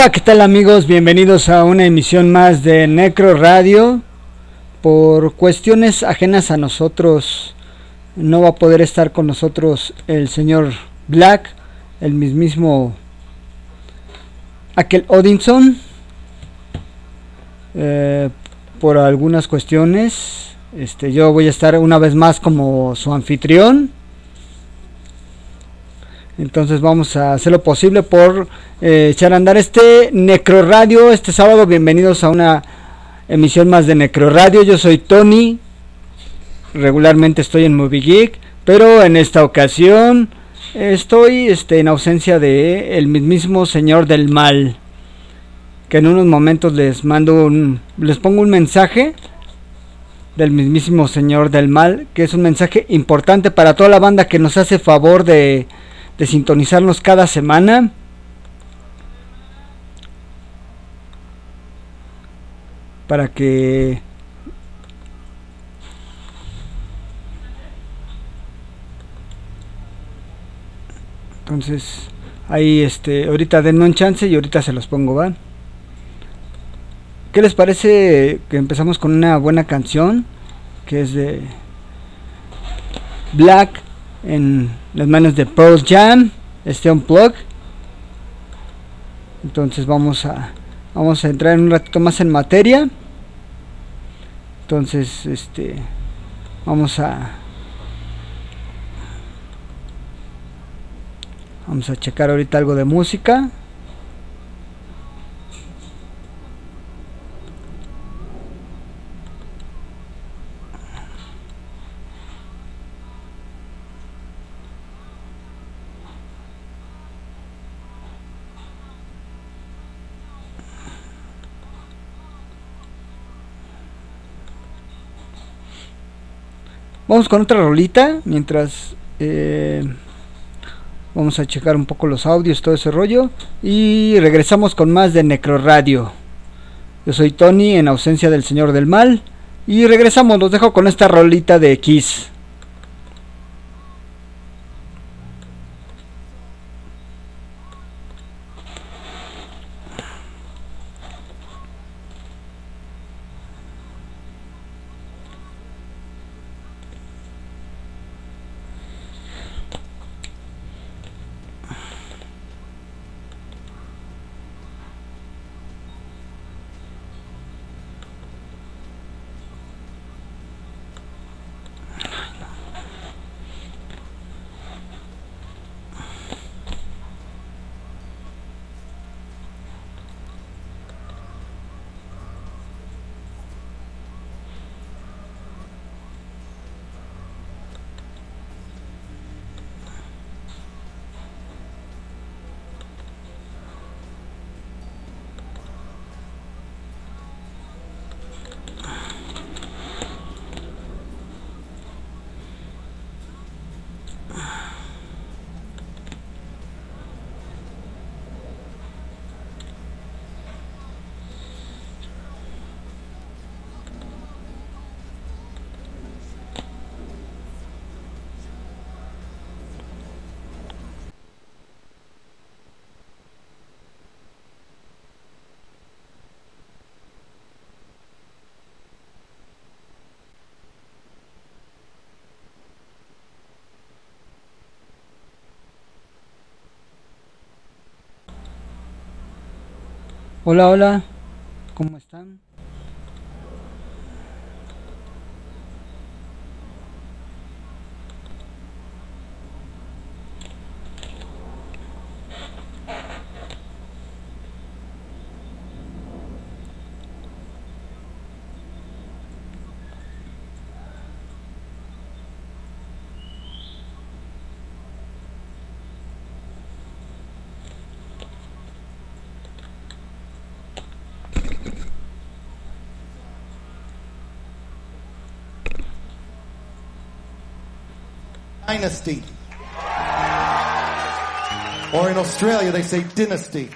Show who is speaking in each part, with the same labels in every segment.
Speaker 1: Hola, ¿qué tal amigos? Bienvenidos a una emisión más de Necro Radio. Por cuestiones ajenas a nosotros, no va a poder estar con nosotros el señor Black, el mismísimo aquel Odinson, eh, por algunas cuestiones. Este, yo voy a estar una vez más como su anfitrión. Entonces vamos a hacer lo posible por eh, echar a andar este Necro Radio este sábado. Bienvenidos a una emisión más de Necro Radio. Yo soy Tony. Regularmente estoy en Movie Geek, pero en esta ocasión estoy este, en ausencia de el mismísimo Señor del Mal. Que en unos momentos les mando un, les pongo un mensaje del mismísimo Señor del Mal, que es un mensaje importante para toda la banda que nos hace favor de de sintonizarnos cada semana. Para que Entonces, ahí este, ahorita denme un chance y ahorita se los pongo, ¿van? ¿Qué les parece que empezamos con una buena canción? Que es de Black en las manos de Pearl Jam, este plug Entonces vamos a vamos a entrar en un ratito más en materia. Entonces, este vamos a vamos a checar ahorita algo de música. Vamos con otra rolita mientras eh, vamos a checar un poco los audios, todo ese rollo. Y regresamos con más de Necro Radio. Yo soy Tony en ausencia del Señor del Mal. Y regresamos, los dejo con esta rolita de Kiss. Hola, hola, ¿cómo están?
Speaker 2: Dynasty. Or in Australia, they say dynasty.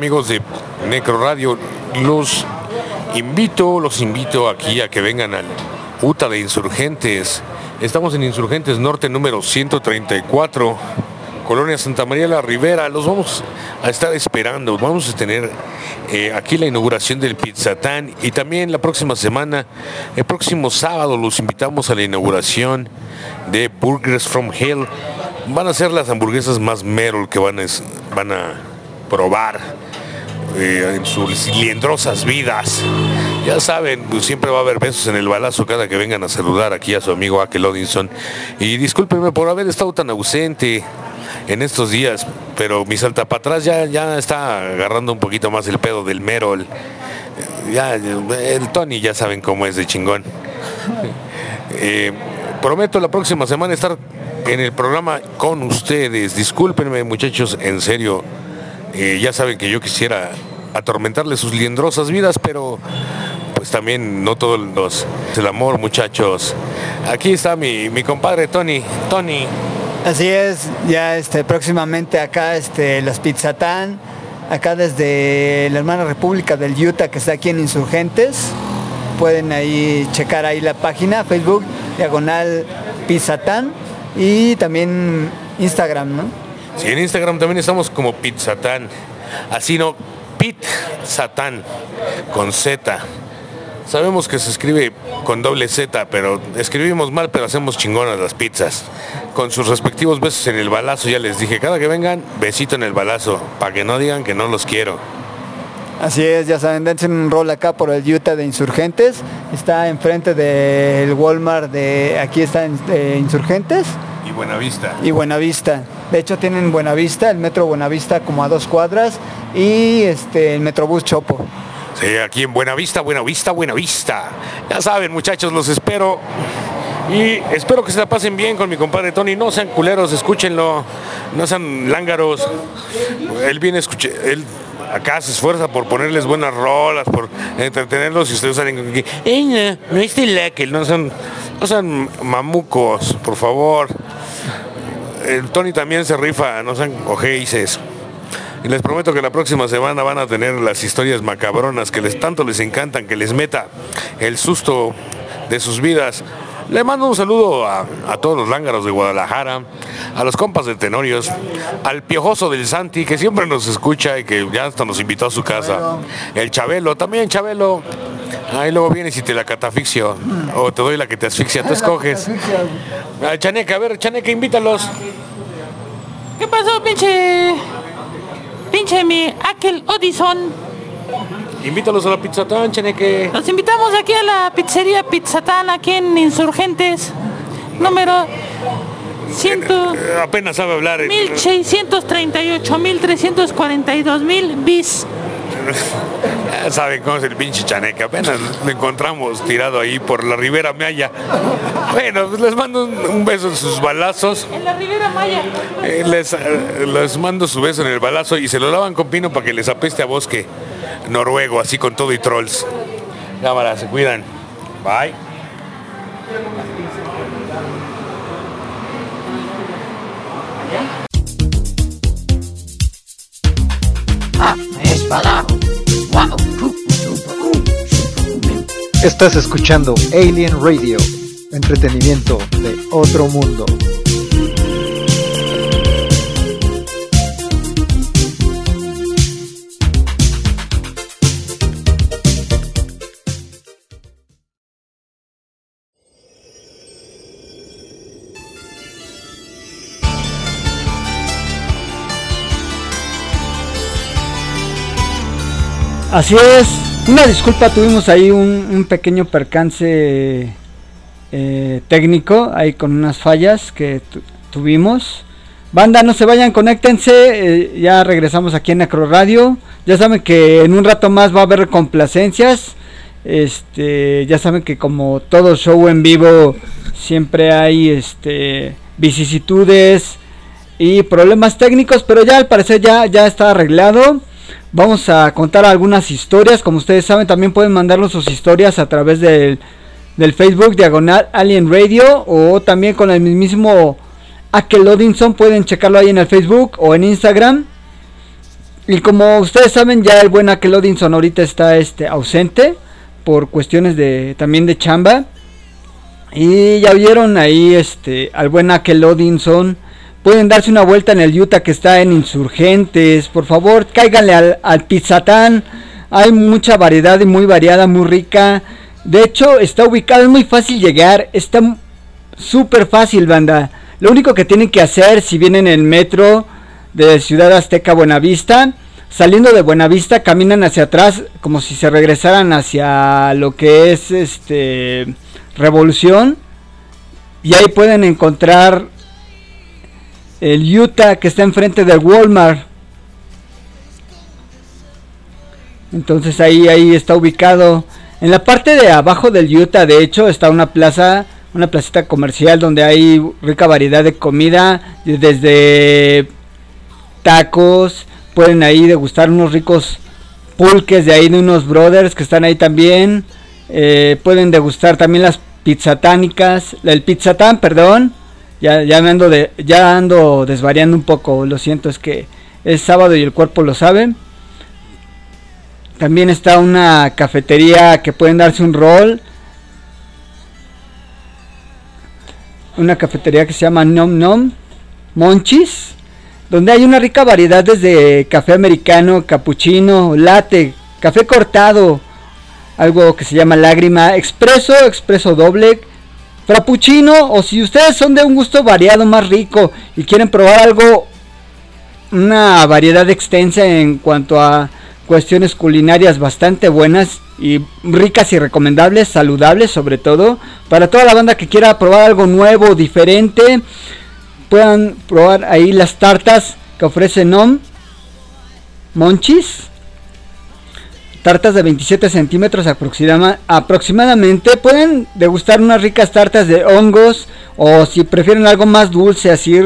Speaker 3: Amigos de Necro Radio? Los invito, los invito aquí a que vengan al UTA de Insurgentes. Estamos en Insurgentes Norte número 134, Colonia Santa María la Ribera. Los vamos a estar esperando. Vamos a tener eh, aquí la inauguración del Pizzatán y también la próxima semana, el próximo sábado, los invitamos a la inauguración de Burgers from Hell. Van a ser las hamburguesas más Merol que van a, van a probar eh, en sus cilindrosas vidas. Ya saben, pues, siempre va a haber besos en el balazo cada que vengan a saludar aquí a su amigo Akel Odinson. Y discúlpenme por haber estado tan ausente en estos días, pero mi salta para atrás ya, ya está agarrando un poquito más el pedo del Merol. Ya, el Tony ya saben cómo es de chingón. Eh, prometo la próxima semana estar en el programa con ustedes. Discúlpenme muchachos, en serio, Eh, ya saben que yo quisiera atormentarle sus liendrosas vidas, pero pues también no todos los el amor, muchachos. Aquí está mi, mi compadre Tony. Tony.
Speaker 1: Así es, ya este próximamente acá este los Pizzatán, acá desde la hermana República del Utah que está aquí en Insurgentes. Pueden ahí checar ahí la página Facebook diagonal Pizzatán y también Instagram, ¿no?
Speaker 3: Sí, en Instagram también estamos como Pizzatán. Así no, Pit Satán con Z. Sabemos que se escribe con doble Z, pero escribimos mal, pero hacemos chingonas las pizzas. Con sus respectivos besos en el balazo, ya les dije, cada que vengan, besito en el balazo, para que no digan que no los quiero.
Speaker 1: Así es, ya saben, dense un rol acá por el Utah de Insurgentes. Está enfrente del Walmart de aquí está en de Insurgentes
Speaker 3: Y Buenavista.
Speaker 1: y Buenavista. De hecho tienen Buenavista, el metro Buenavista como a dos cuadras y este el Metrobús Chopo.
Speaker 3: Sí, aquí en Buenavista, Buenavista, Buenavista. Ya saben, muchachos, los espero. Y espero que se la pasen bien con mi compadre Tony. No sean culeros, escúchenlo. No sean lángaros. Él viene escuche, él acá se esfuerza por ponerles buenas rolas, por entretenerlos y ustedes salen "Ey, no, no es que no sean, no sean mamucos, por favor. Tony también se rifa, no sean ojeices. Y les prometo que la próxima semana van a tener las historias macabronas que les tanto les encantan, que les meta el susto de sus vidas. Le mando un saludo a, a todos los lángaros de Guadalajara, a los compas de Tenorios, al piojoso del Santi, que siempre nos escucha y que ya hasta nos invitó a su casa. El Chabelo, también Chabelo. Ahí luego vienes y te la catafixio. O te doy la que te asfixia, tú escoges. Ah, Chaneca, a ver, Chaneca, invítalos.
Speaker 4: ¿Qué pasó, pinche? Pinche mi aquel Odison.
Speaker 3: Invítalos a la pizza tan, Chaneque.
Speaker 4: Los invitamos aquí a la pizzería Pizzatán, aquí en Insurgentes. Número 100,
Speaker 3: Eh, Apenas sabe hablar. eh.
Speaker 4: 1638, 1342 mil bis.
Speaker 3: Ya saben cómo es el pinche chaneque. Apenas lo encontramos tirado ahí por la Ribera Maya. Bueno, pues les mando un, un beso en sus balazos.
Speaker 4: En la Ribera Maya.
Speaker 3: Eh, les, eh, les mando su beso en el balazo y se lo lavan con pino para que les apeste a bosque noruego, así con todo y trolls. Cámara, se cuidan. Bye.
Speaker 5: Estás escuchando Alien Radio, entretenimiento de otro mundo.
Speaker 1: Así es, una disculpa, tuvimos ahí un, pequeño percance eh, técnico, ahí con unas fallas que tu- tuvimos. Banda, no se vayan, conéctense, eh, ya regresamos aquí en Necro Radio. Ya saben que en un rato más va a haber complacencias. Este, ya saben que como todo show en vivo siempre hay este vicisitudes y problemas técnicos, pero ya al parecer ya ya está arreglado. Vamos a contar algunas historias, como ustedes saben, también pueden mandarnos sus historias a través del, Facebook Diagonal Alien Radio o también con el mismísimo Akel Odinson, pueden checarlo ahí en el Facebook o en Instagram. Y como ustedes saben, ya el buen Akel Odinson ahorita está este ausente por cuestiones de también de chamba. Y ya vieron ahí este al buen Akel Odinson. Pueden darse una vuelta en el Utah que está en Insurgentes. Por favor, cáiganle al, al Pizzatán. Hay mucha variedad y muy variada, muy rica. De hecho, está ubicado, es muy fácil llegar. Está súper fácil, banda. Lo único que tienen que hacer si vienen en metro de Ciudad Azteca Buenavista, saliendo de Buenavista, caminan hacia atrás como si se regresaran hacia lo que es este Revolución. Y ahí pueden encontrar el Utah que está enfrente del Walmart. Entonces ahí, ahí está ubicado. En la parte de abajo del Utah, de hecho, está una plaza, una placita comercial donde hay rica variedad de comida, desde tacos, pueden ahí degustar unos ricos pulques de ahí de unos brothers que están ahí también. Eh, pueden degustar también las pizzatánicas, el pizzatán, perdón. Ya, ya ando ya ando desvariando un poco, lo siento, es que es sábado y el cuerpo lo sabe. También está una cafetería que pueden darse un rol. Una cafetería que se llama Nom Nom Monchis, donde hay una rica variedad desde café americano, cappuccino, latte, café cortado, algo que se llama lágrima, expreso, expreso doble, frappuccino o si ustedes son de un gusto variado más rico y quieren probar algo una variedad extensa en cuanto a cuestiones culinarias bastante buenas y ricas y recomendables, saludables sobre todo, para toda la banda que quiera probar algo nuevo, diferente, puedan probar ahí las tartas que ofrece NOM Monchis. Tartas de 27 centímetros aproximadamente. Pueden degustar unas ricas tartas de hongos. O si prefieren algo más dulce, así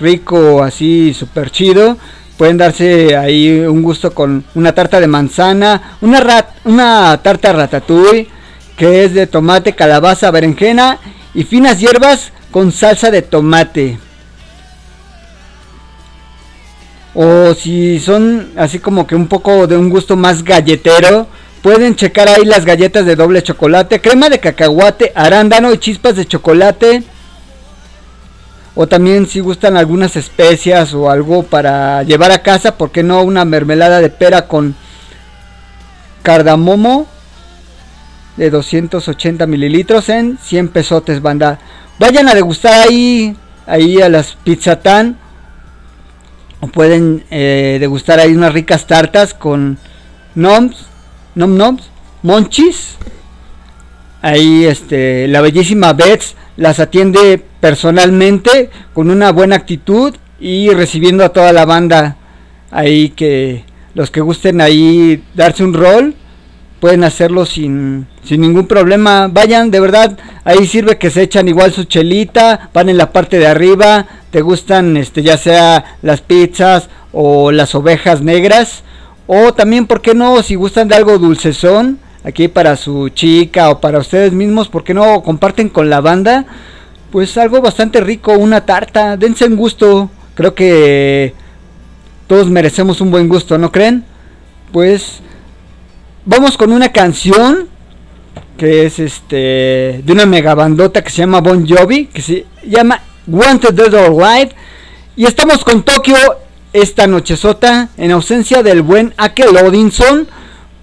Speaker 1: rico, así super chido. Pueden darse ahí un gusto con una tarta de manzana. Una, rat, una tarta ratatouille. Que es de tomate, calabaza, berenjena. Y finas hierbas con salsa de tomate. O si son así como que un poco de un gusto más galletero, pueden checar ahí las galletas de doble chocolate, crema de cacahuate, arándano y chispas de chocolate. O también si gustan algunas especias o algo para llevar a casa, ¿por qué no una mermelada de pera con cardamomo de 280 mililitros en 100 pesotes, banda? Vayan a degustar ahí, ahí a las Pizzatán pueden eh, degustar ahí unas ricas tartas con noms, nom noms, monchis. Ahí este, la bellísima Bets las atiende personalmente con una buena actitud y recibiendo a toda la banda ahí que los que gusten ahí darse un rol pueden hacerlo sin, sin ningún problema. Vayan, de verdad, ahí sirve que se echan igual su chelita, van en la parte de arriba, te gustan este ya sea las pizzas o las ovejas negras o también por qué no si gustan de algo dulcezón aquí para su chica o para ustedes mismos, por qué no comparten con la banda pues algo bastante rico, una tarta, dense un gusto. Creo que todos merecemos un buen gusto, ¿no creen? Pues vamos con una canción que es este de una megabandota que se llama Bon Jovi, que se llama Wanted Dead or Alive. Y estamos con Tokio esta nochezota. En ausencia del buen Akel Odinson,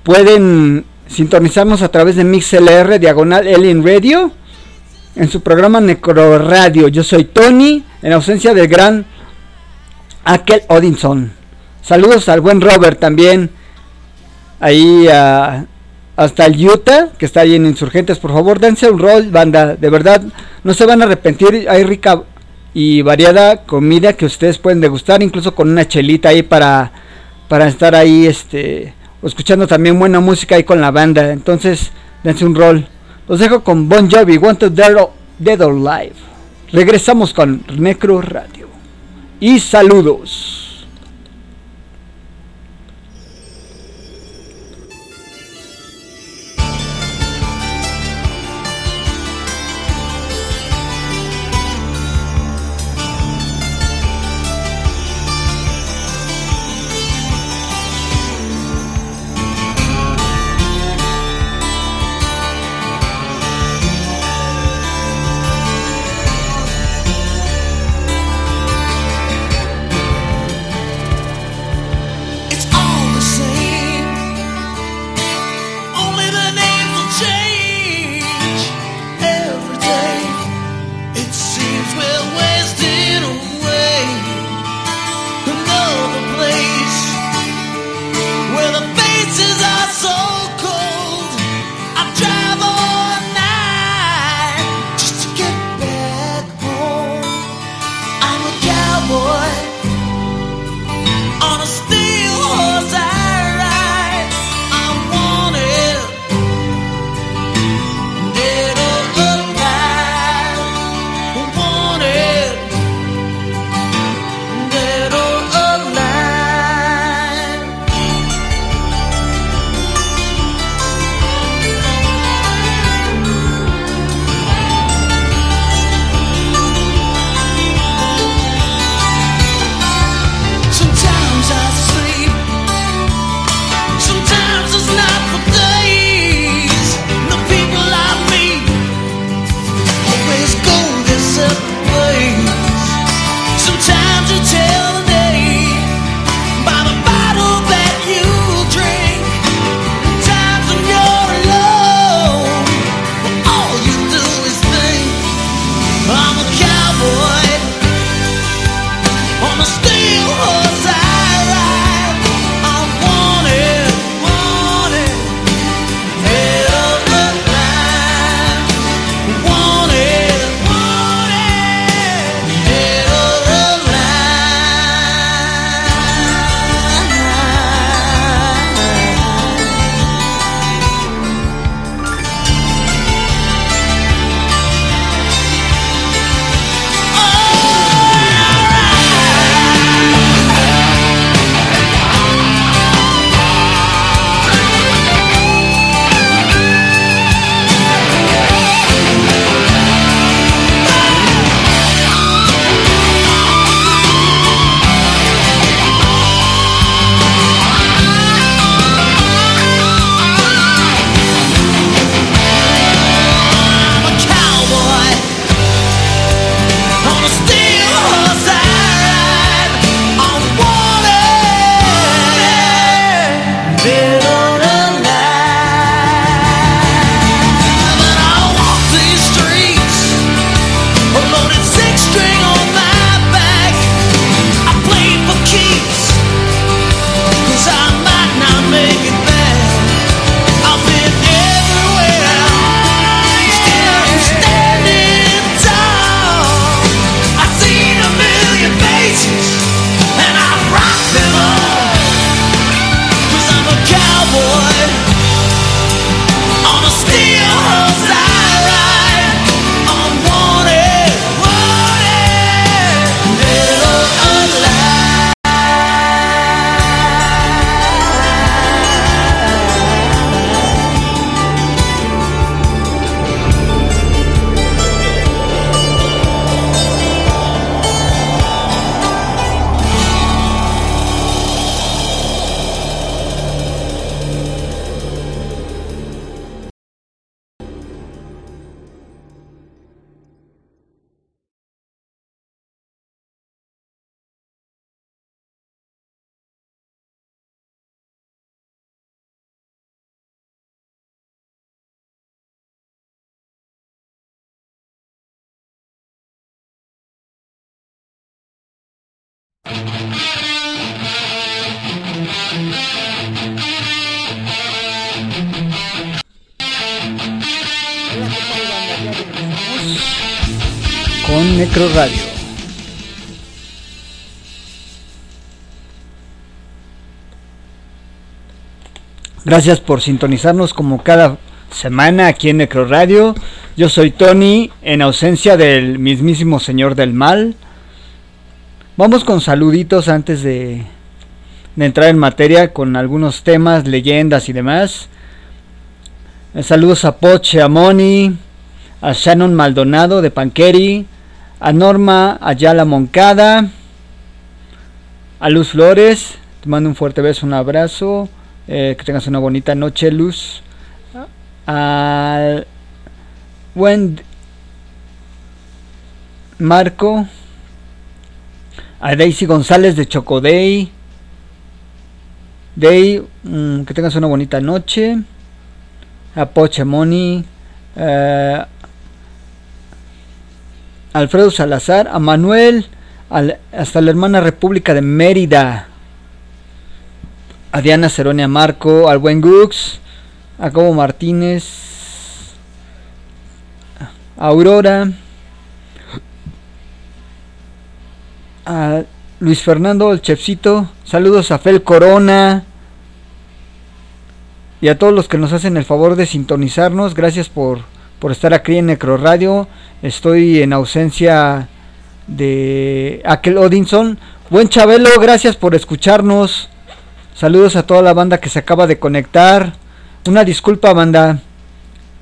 Speaker 1: pueden sintonizarnos a través de MixLR Diagonal Alien Radio en su programa Necro Radio. Yo soy Tony, en ausencia del gran Akel Odinson. Saludos al buen Robert también ahí hasta el Utah, que está ahí en Insurgentes. Por favor, dense un rol, banda. De verdad, no se van a arrepentir. Hay rica y variada comida que ustedes pueden degustar, incluso con una chelita ahí para, para estar ahí, este, escuchando también buena música ahí con la banda. Entonces, dense un rol. Los dejo con Bon Jovi, Want to Dead or Live. Regresamos con Necro Radio. Y saludos. Gracias por sintonizarnos como cada semana aquí en Necro Radio. Yo soy Tony, en ausencia del mismísimo Señor del Mal. Vamos con saluditos antes de, de entrar en materia con algunos temas, leyendas y demás. Eh, Saludos a Poche, a Moni, a Shannon Maldonado de Panqueri, a Norma Ayala Moncada, a Luz Flores. Te mando un fuerte beso, un abrazo. Eh, que tengas una bonita noche, Luz. A buen Marco, a Daisy González de Chocodey. Day, mm, que tengas una bonita noche. A Poche Moni, eh, Alfredo Salazar, a Manuel, al- hasta la hermana República de Mérida, a Diana Ceronia Marco, al buen Gux, a Cobo Martínez, a Aurora, a Luis Fernando, el chefcito, saludos a Fel Corona y a todos los que nos hacen el favor de sintonizarnos, gracias por, por estar aquí en Necro Radio, estoy en ausencia de aquel Odinson, buen Chabelo, gracias por escucharnos, saludos a toda la banda que se acaba de conectar, una disculpa banda,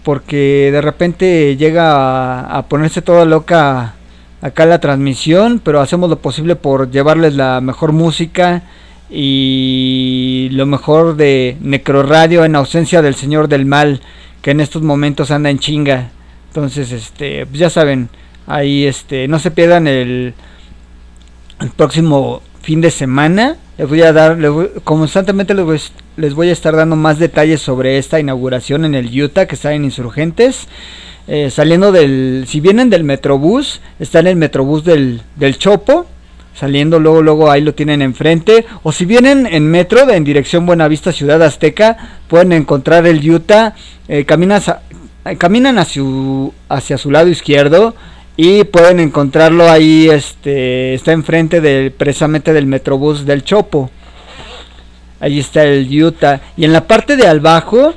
Speaker 1: porque de repente llega a, ponerse toda loca acá la transmisión, pero hacemos lo posible por llevarles la mejor música y lo mejor de Necro Radio en ausencia del Señor del Mal, que en estos momentos anda en chinga. Entonces, este, pues ya saben, ahí este, no se pierdan el, el próximo fin de semana. Les voy a dar, les voy- constantemente les voy, a estar dando más detalles sobre esta inauguración en el Utah que está en Insurgentes. Eh, saliendo del, si vienen del Metrobús, está en el Metrobús del, del Chopo, saliendo luego, luego ahí lo tienen enfrente. O si vienen en metro de- en dirección Buenavista, Ciudad Azteca, pueden encontrar el Utah. eh, eh, caminan hacia su lado izquierdo y pueden encontrarlo ahí, este, está enfrente del, precisamente del Metrobús del Chopo. Ahí está el Utah. Y en la parte de abajo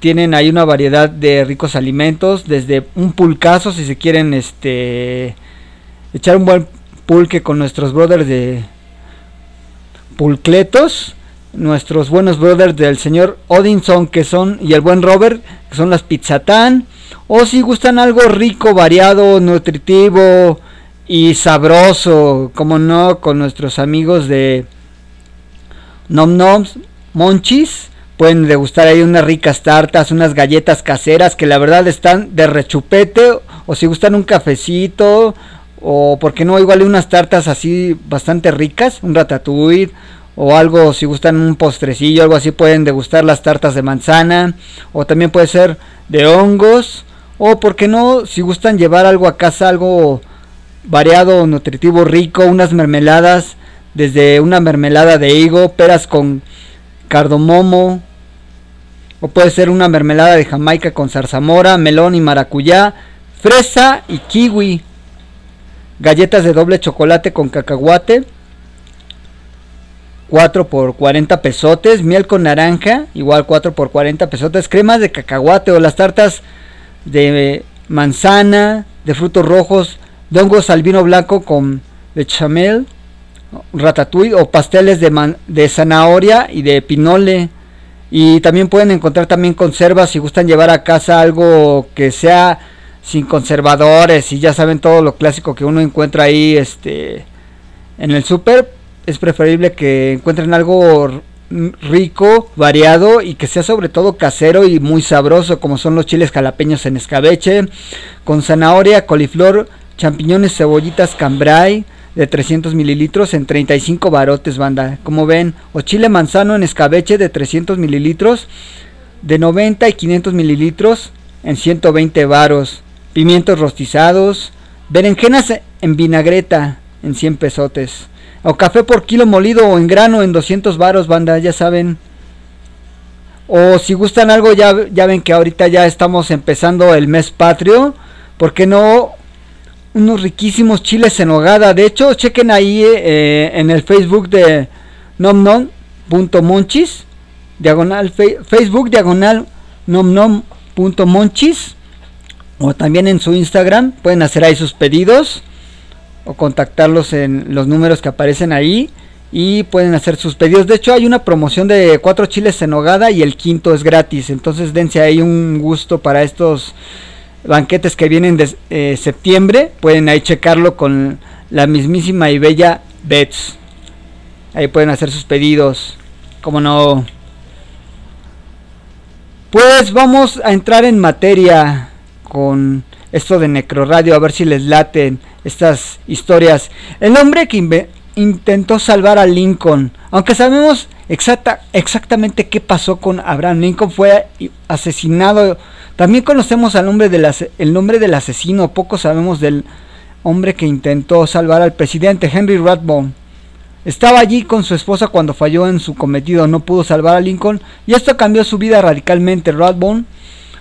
Speaker 1: tienen ahí una variedad de ricos alimentos, desde un pulcazo si se quieren este echar un buen pulque con nuestros brothers de pulcletos, nuestros buenos brothers del señor Odinson que son y el buen Robert que son las pizzatán o si gustan algo rico, variado, nutritivo y sabroso, como no con nuestros amigos de Nom Noms Monchis. Pueden degustar ahí unas ricas tartas, unas galletas caseras que la verdad están de rechupete. O si gustan un cafecito, o porque no, igual unas tartas así bastante ricas, un ratatouille, o algo, si gustan un postrecillo, algo así, pueden degustar las tartas de manzana, o también puede ser de hongos, o porque no, si gustan llevar algo a casa, algo variado, nutritivo, rico, unas mermeladas, desde una mermelada de higo, peras con cardomomo, o puede ser una mermelada de Jamaica con zarzamora, melón y maracuyá, fresa y kiwi, galletas de doble chocolate con cacahuate, 4 por 40 pesotes, miel con naranja, igual 4 por 40 pesotes, cremas de cacahuate o las tartas de manzana, de frutos rojos, de hongos al vino blanco con bechamel, ratatouille o pasteles de, man- de zanahoria y de pinole. Y también pueden encontrar también conservas si gustan llevar a casa algo que sea sin conservadores y ya saben todo lo clásico que uno encuentra ahí este en el súper es preferible que encuentren algo rico, variado y que sea sobre todo casero y muy sabroso como son los chiles jalapeños en escabeche con zanahoria, coliflor, champiñones, cebollitas, cambray de 300 mililitros en 35 barotes banda, como ven, o chile manzano en escabeche de 300 mililitros de 90 y 500 mililitros en 120 varos, pimientos rostizados, berenjenas en vinagreta en 100 pesotes, o café por kilo molido o en grano en 200 varos banda, ya saben. O si gustan algo, ya, ya ven que ahorita ya estamos empezando el mes patrio. ¿Por qué no unos riquísimos chiles en hogada. De hecho, chequen ahí eh, en el Facebook de nomnom.monchis, diagonal Facebook diagonal nomnom.monchis o también en su Instagram pueden hacer ahí sus pedidos o contactarlos en los números que aparecen ahí y pueden hacer sus pedidos. De hecho, hay una promoción de cuatro chiles en hogada y el quinto es gratis. Entonces, dense ahí un gusto para estos banquetes que vienen de eh, septiembre. Pueden ahí checarlo con la mismísima y bella Bets. Ahí pueden hacer sus pedidos. Como no. Pues vamos a entrar en materia con esto de Necroradio, a ver si les laten estas historias. El hombre que intentó salvar a Lincoln, aunque sabemos exacta, exactamente qué pasó con Abraham Lincoln, fue asesinado. También conocemos al nombre del, el nombre del asesino, poco sabemos del hombre que intentó salvar al presidente Henry Rathbone. Estaba allí con su esposa cuando falló en su cometido, no pudo salvar a Lincoln y esto cambió su vida radicalmente. Rathbone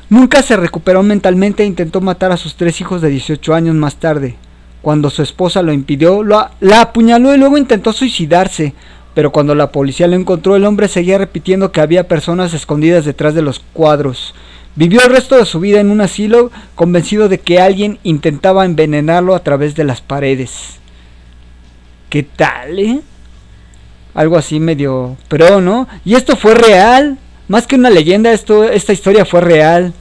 Speaker 1: nunca se recuperó mentalmente e intentó matar a sus tres hijos de 18 años más tarde. Cuando su esposa lo impidió, lo a- la apuñaló y luego intentó suicidarse. Pero cuando la policía lo encontró, el hombre seguía repitiendo que había personas escondidas detrás de los cuadros. Vivió el resto de su vida en un asilo convencido de que alguien intentaba envenenarlo a través de las paredes. ¿Qué tal, eh? Algo así medio pro, ¿no? Y esto fue real. Más que una leyenda, esto, esta historia fue real.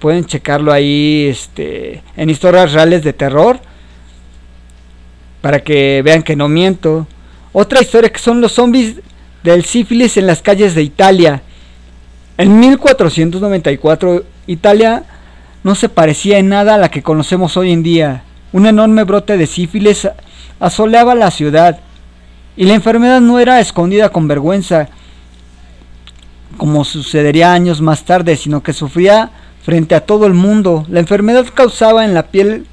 Speaker 1: Pueden checarlo ahí este, en historias reales de terror. Para que vean que no miento. Otra historia que son los zombies del sífilis en las calles de Italia. En 1494 Italia no se parecía en nada a la que conocemos hoy en día. Un enorme brote de sífilis asoleaba la ciudad. Y la enfermedad no era escondida con vergüenza, como sucedería años más tarde, sino que sufría frente a todo el mundo. La enfermedad causaba en la piel,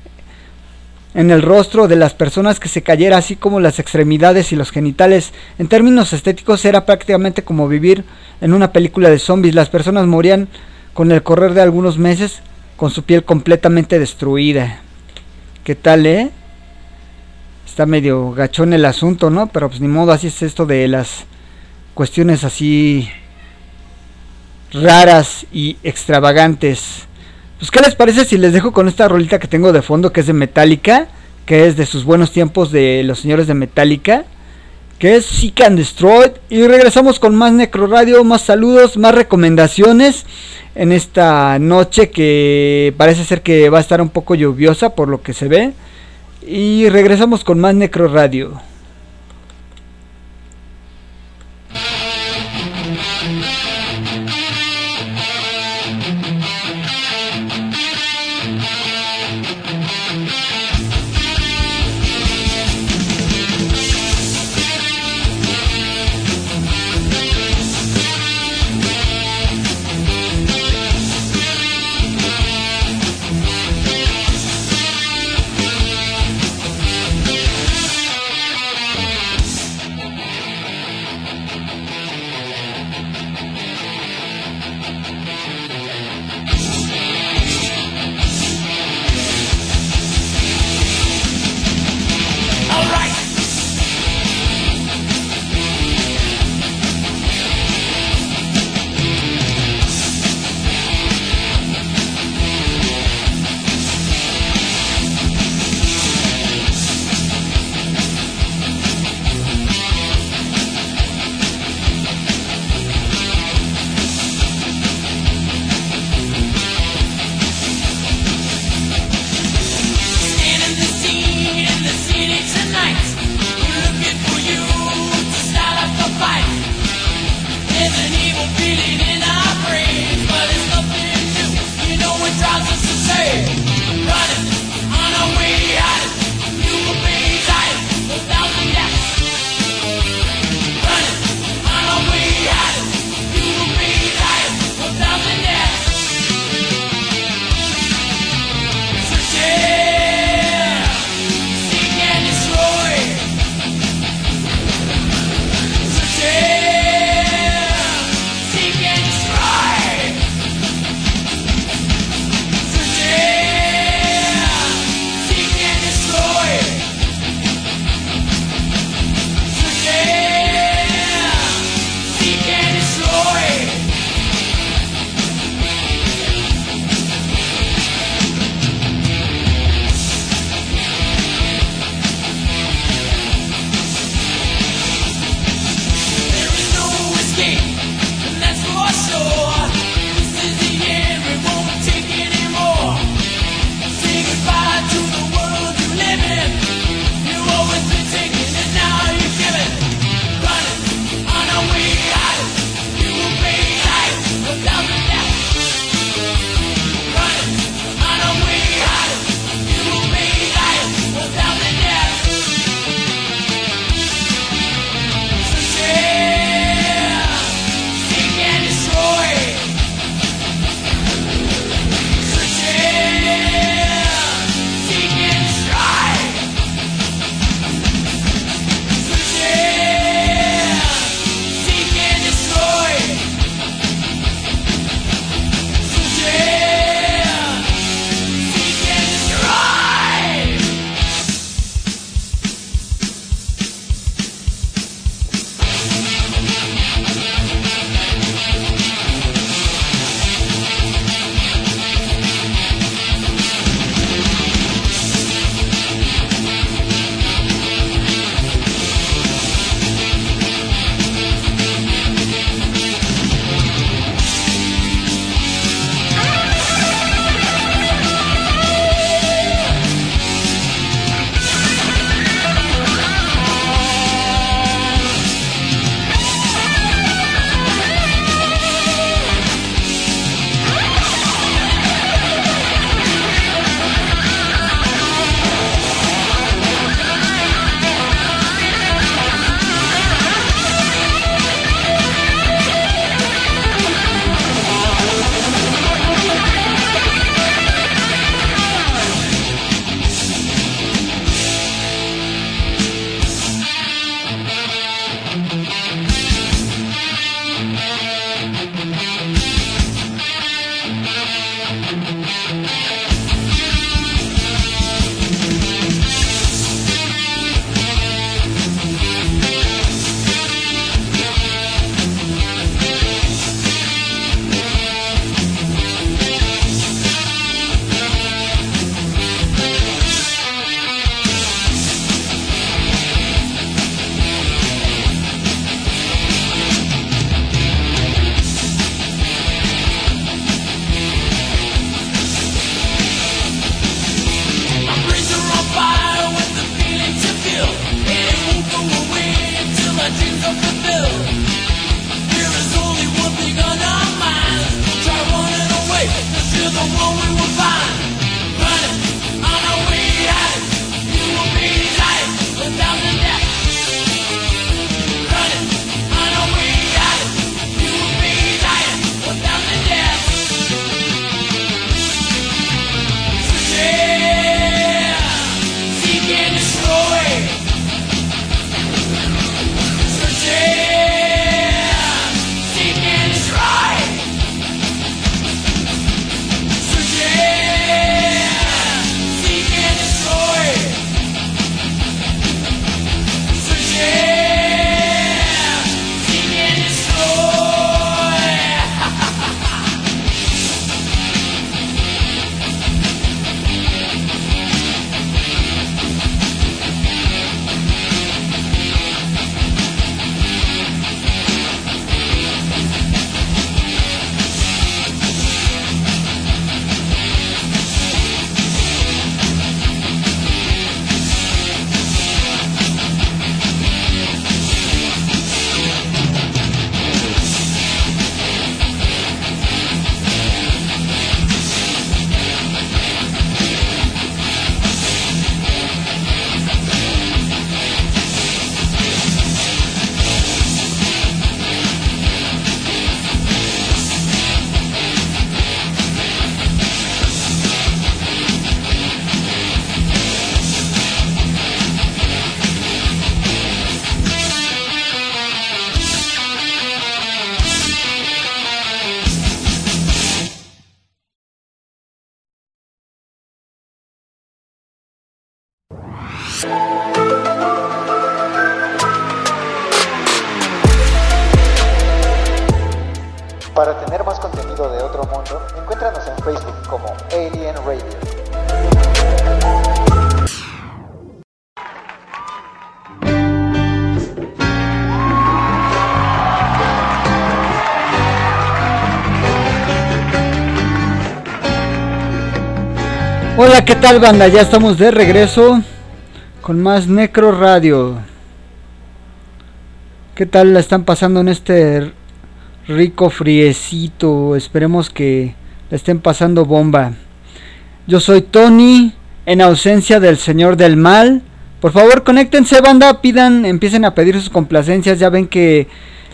Speaker 1: en el rostro de las personas que se cayera, así como las extremidades y los genitales. En términos estéticos era prácticamente como vivir en una película de zombies. Las personas morían con el correr de algunos meses con su piel completamente destruida. ¿Qué tal, eh? Está medio gachón el asunto, ¿no? Pero pues ni modo, así es esto de las cuestiones así raras y extravagantes. Pues qué les parece si les dejo con esta rolita que tengo de fondo que es de Metallica, que es de sus buenos tiempos de los señores de Metallica, que es Seek and Destroy y regresamos con más Necro Radio, más saludos, más recomendaciones en esta noche que parece ser que va a estar un poco lluviosa por lo que se ve. Y regresamos con más Necro Radio. ¿Qué tal banda? Ya estamos de regreso con más Necro Radio. ¿Qué tal la están pasando en este rico friecito? Esperemos que la estén pasando bomba. Yo soy Tony, en ausencia del Señor del Mal. Por favor, conéctense banda, pidan, empiecen a pedir sus complacencias. Ya ven que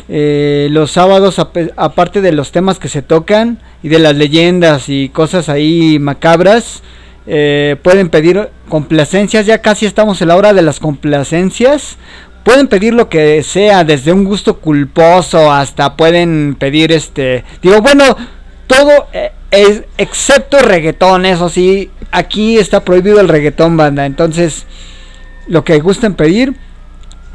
Speaker 1: eh, los sábados, aparte de los temas que se tocan y de las leyendas y cosas ahí macabras, eh, pueden pedir complacencias. Ya casi estamos en la hora de las complacencias. Pueden pedir lo que sea, desde un gusto culposo hasta pueden pedir este. Digo, bueno, todo eh, es excepto reggaetón, eso sí. Aquí está prohibido el reggaetón, banda. Entonces, lo que gusten pedir.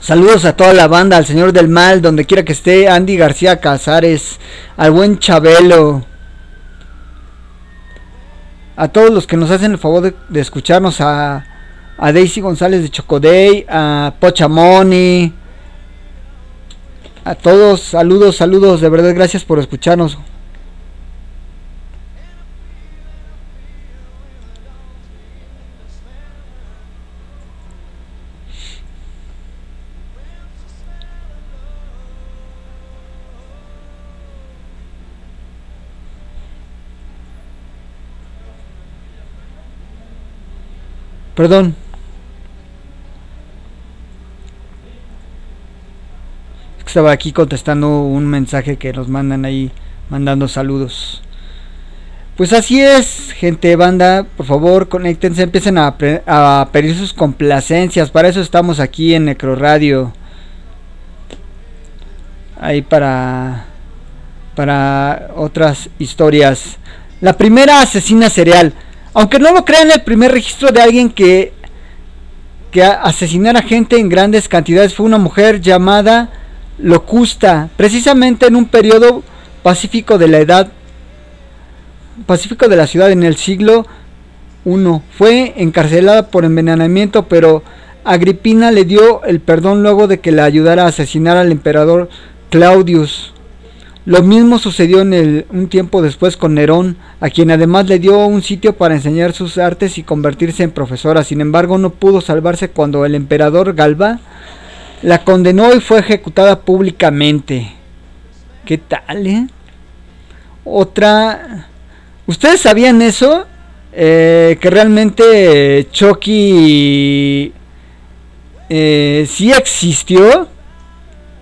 Speaker 1: Saludos a toda la banda, al señor del mal, donde quiera que esté, Andy García Casares, al buen Chabelo, a todos los que nos hacen el favor de, escucharnos, a, a Daisy González de Chocoday, a Pochamoni, a todos, saludos, saludos, de verdad gracias por escucharnos. Perdón. Estaba aquí contestando un mensaje que nos mandan ahí, mandando saludos. Pues así es, gente banda, por favor conéctense, empiecen a, a pedir sus complacencias, para eso estamos aquí en Necro Radio. Ahí para para otras historias. La primera asesina serial. Aunque no lo crean, el primer registro de alguien que, que asesinara gente en grandes cantidades fue una mujer llamada Locusta, precisamente en un periodo pacífico de la edad pacífico de la ciudad en el siglo I. Fue encarcelada por envenenamiento, pero Agripina le dio el perdón luego de que la ayudara a asesinar al emperador Claudius. Lo mismo sucedió en el, un tiempo después con Nerón, a quien además le dio un sitio para enseñar sus artes y convertirse en profesora. Sin embargo, no pudo salvarse cuando el emperador Galba la condenó y fue ejecutada públicamente. ¿Qué tal, eh? Otra... ¿Ustedes sabían eso? Eh, que realmente Chucky eh, sí existió.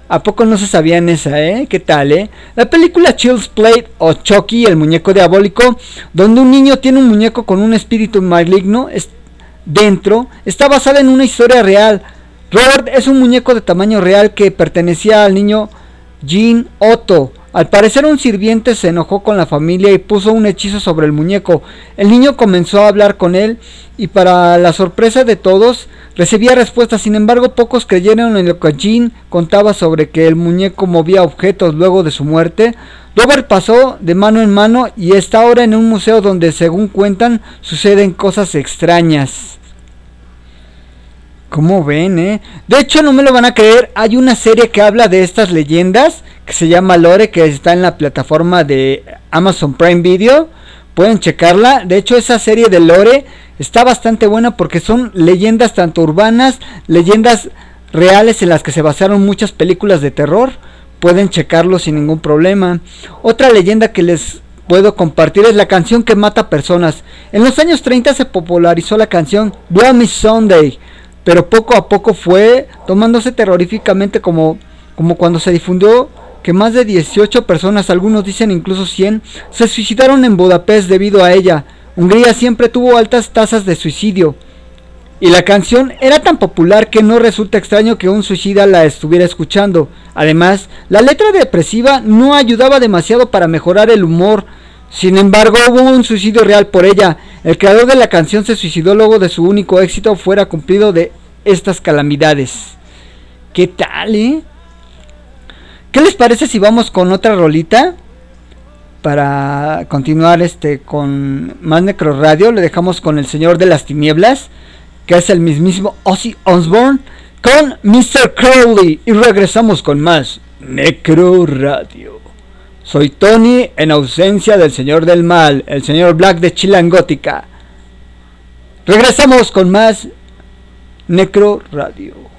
Speaker 1: ¿A poco no se sabían esa, eh? ¿Qué tal, eh? La película Child's Play o Chucky, el muñeco diabólico, donde un niño tiene un muñeco con un espíritu maligno es- dentro, está basada en una historia real. Robert es un muñeco de tamaño real que pertenecía al niño Jean Otto. Al parecer un sirviente se enojó con la familia y puso un hechizo sobre el muñeco. El niño comenzó a hablar con él y para la sorpresa de todos recibía respuestas. Sin embargo, pocos creyeron en lo que Jean contaba sobre que el muñeco movía objetos luego de su muerte. Robert pasó de mano en mano y está ahora en un museo donde, según cuentan, suceden cosas extrañas. ¿Cómo ven, eh? De hecho, no me lo van a creer. Hay una serie que habla de estas leyendas que se llama Lore, que está en la plataforma de Amazon Prime Video. Pueden checarla. De hecho, esa serie de Lore está bastante buena porque son leyendas tanto urbanas, leyendas reales en las que se basaron muchas películas de terror. Pueden checarlo sin ningún problema. Otra leyenda que les puedo compartir es la canción que mata personas. En los años 30 se popularizó la canción Me Sunday pero poco a poco fue tomándose terroríficamente como, como cuando se difundió que más de 18 personas, algunos dicen incluso 100, se suicidaron en Budapest debido a ella. Hungría siempre tuvo altas tasas de suicidio. Y la canción era tan popular que no resulta extraño que un suicida la estuviera escuchando. Además, la letra depresiva no ayudaba demasiado para mejorar el humor. Sin embargo, hubo un suicidio real por ella. El creador de la canción se suicidó luego de su único éxito fuera cumplido de estas calamidades. ¿Qué tal, eh? ¿Qué les parece si vamos con otra rolita? Para continuar este con más Necro Radio, le dejamos con el Señor de las Tinieblas, que es el mismísimo Ozzy Osbourne, con Mr. Crowley. Y regresamos con más Necro Radio. Soy Tony en ausencia del Señor del Mal, el Señor Black de Chilangótica. Regresamos con más Necro Radio.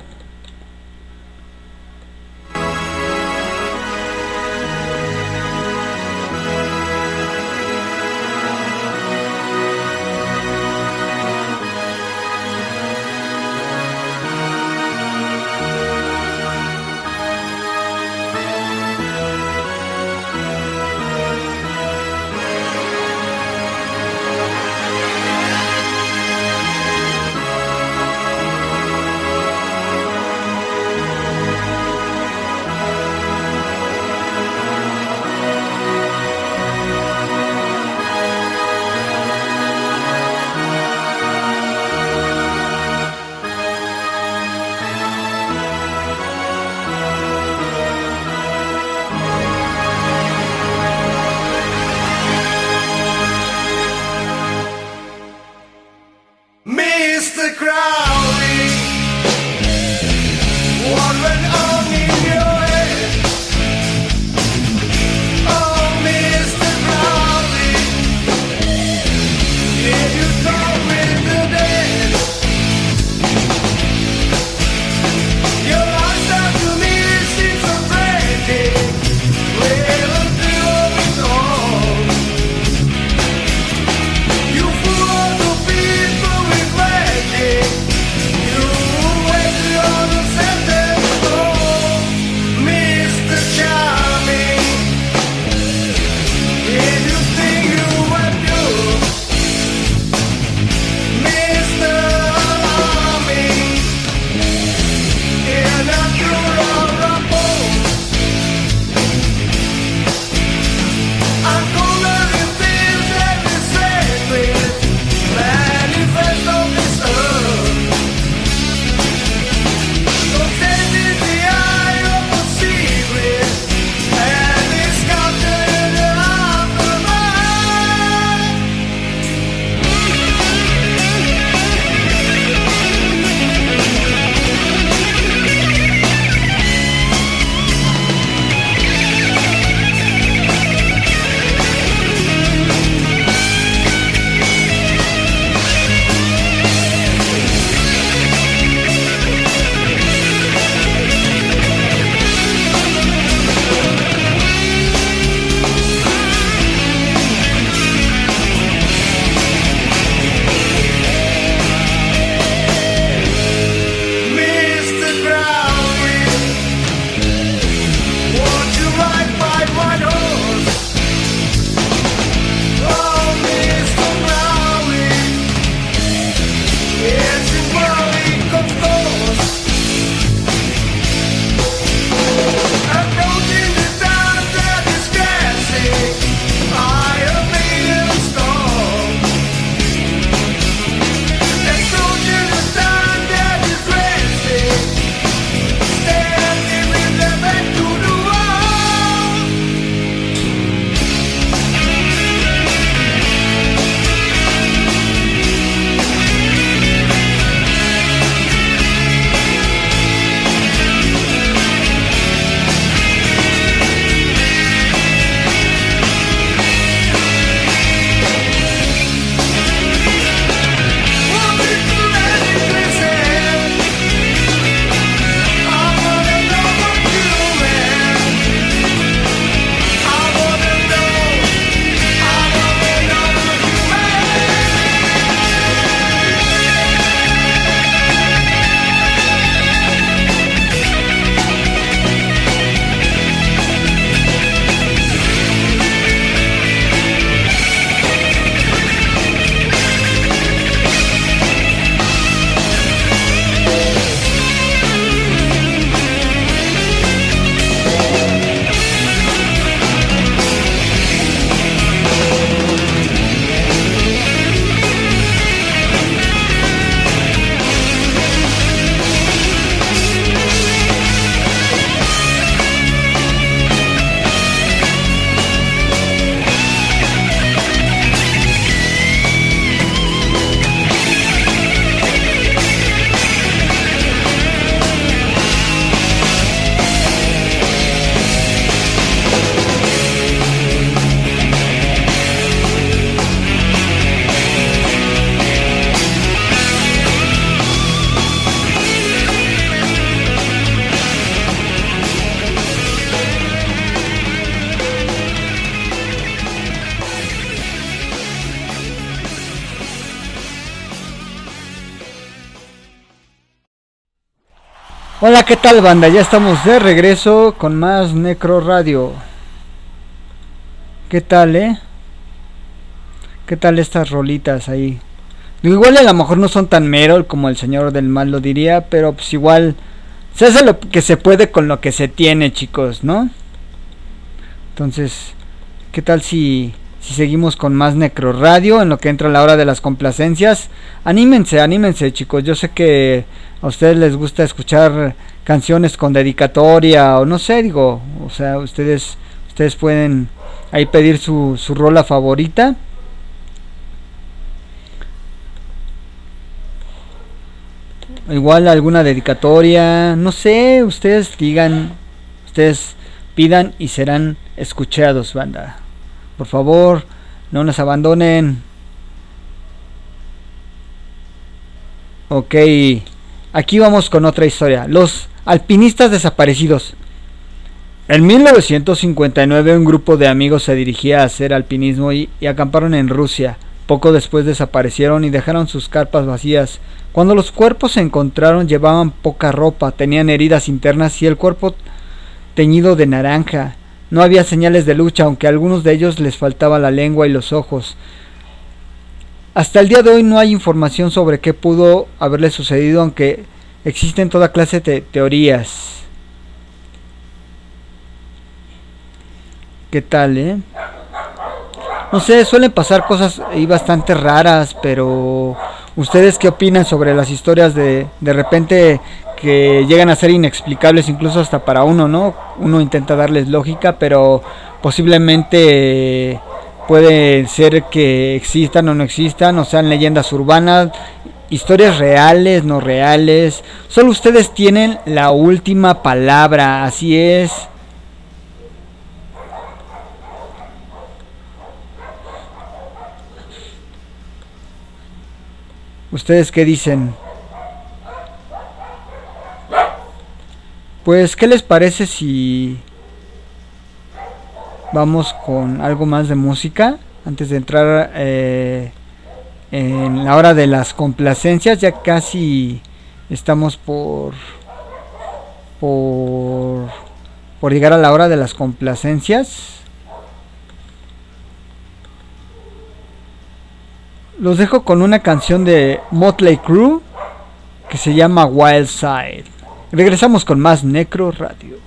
Speaker 1: ¿Qué tal banda? Ya estamos de regreso con más Necro Radio. ¿Qué tal, eh? ¿Qué tal estas rolitas ahí? Igual a lo mejor no son tan Merol como el señor del mal lo diría, pero pues igual se hace lo que se puede con lo que se tiene, chicos, ¿no? Entonces, ¿qué tal si, si seguimos con más Necro Radio en lo que entra la hora de las complacencias? Anímense, anímense, chicos. Yo sé que a ustedes les gusta escuchar canciones con dedicatoria o no sé, digo, o sea, ustedes ustedes pueden ahí pedir su, su rola favorita. Igual alguna dedicatoria, no sé, ustedes digan, ustedes pidan y serán escuchados, banda. Por favor, no nos abandonen. Ok, aquí vamos con otra historia. Los alpinistas desaparecidos. En 1959 un grupo de amigos se dirigía a hacer alpinismo y, y, acamparon en Rusia. Poco después desaparecieron y dejaron sus carpas vacías. Cuando los cuerpos se encontraron llevaban poca ropa, tenían heridas internas y el cuerpo teñido de naranja. No había señales de lucha, aunque a algunos de ellos les faltaba la lengua y los ojos. Hasta el día de hoy no hay información sobre qué pudo haberle sucedido, aunque existen toda clase de teorías. ¿Qué tal, eh? No sé, suelen pasar cosas ahí bastante raras, pero ¿ustedes qué opinan sobre las historias de de repente que llegan a ser inexplicables incluso hasta para uno, ¿no? Uno intenta darles lógica, pero posiblemente puede ser que existan o no existan, o sean leyendas urbanas, historias reales, no reales. Solo ustedes tienen la última palabra, así es. ¿Ustedes qué dicen? Pues, ¿qué les parece si vamos con algo más de música? Antes de entrar eh, en la hora de las complacencias, ya casi estamos por, por, por llegar a la hora de las complacencias. Los dejo con una canción de Motley Crue que se llama Wild Side. Regresamos con más Necro Radio.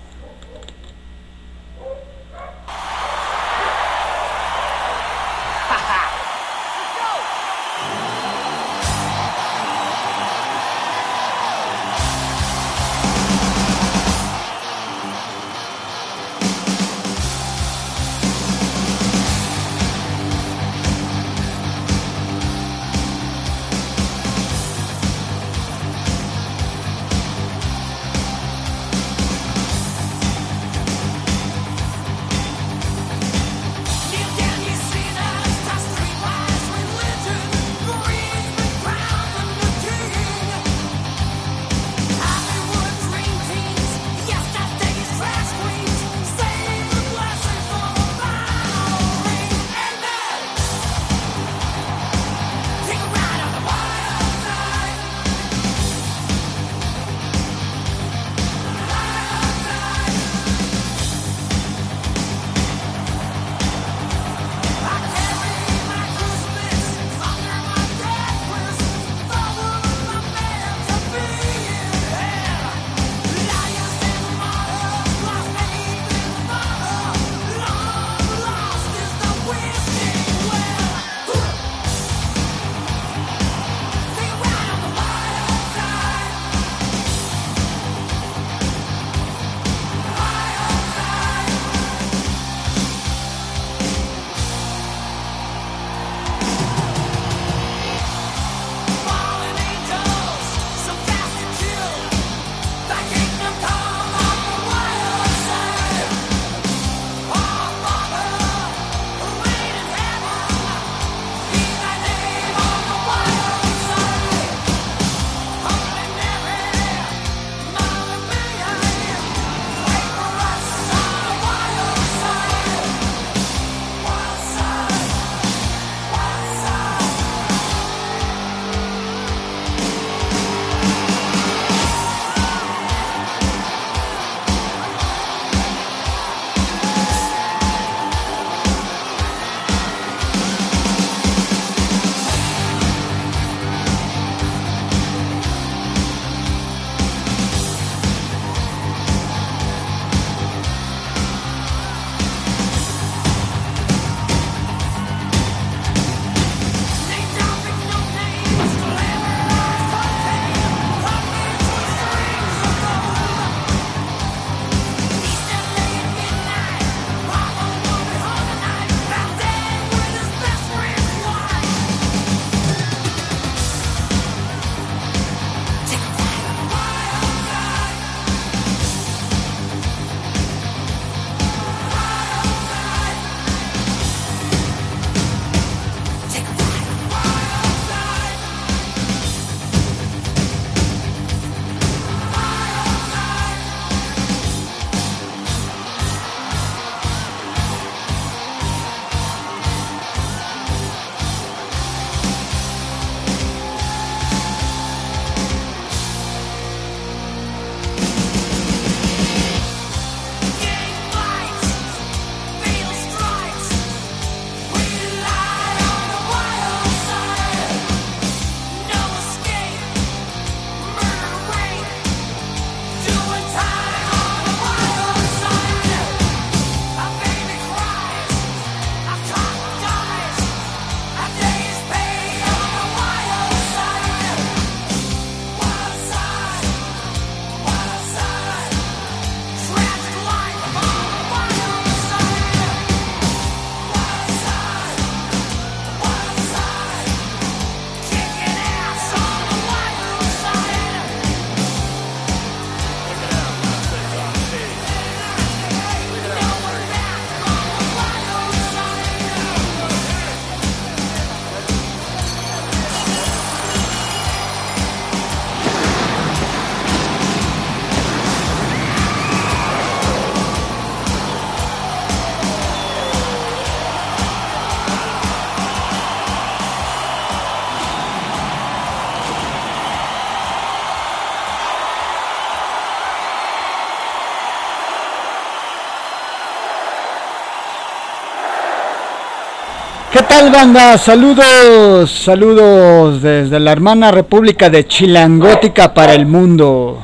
Speaker 1: Tal banda? Saludos, saludos desde la hermana República de Chilangótica para el mundo.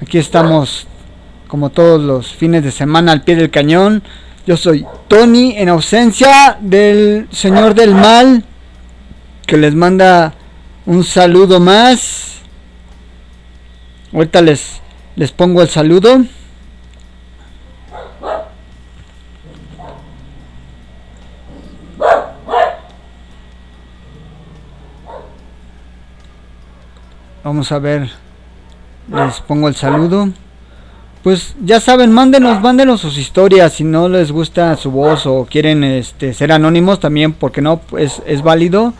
Speaker 1: Aquí estamos como todos los fines de semana al pie del cañón. Yo soy Tony en ausencia del señor del mal que les manda un saludo más. Ahorita les, les pongo el saludo. Vamos a ver. Les pongo el saludo. Pues ya saben, mándenos, mándenos sus historias. Si no les gusta su voz o quieren este, ser anónimos también, porque no, es, es válido.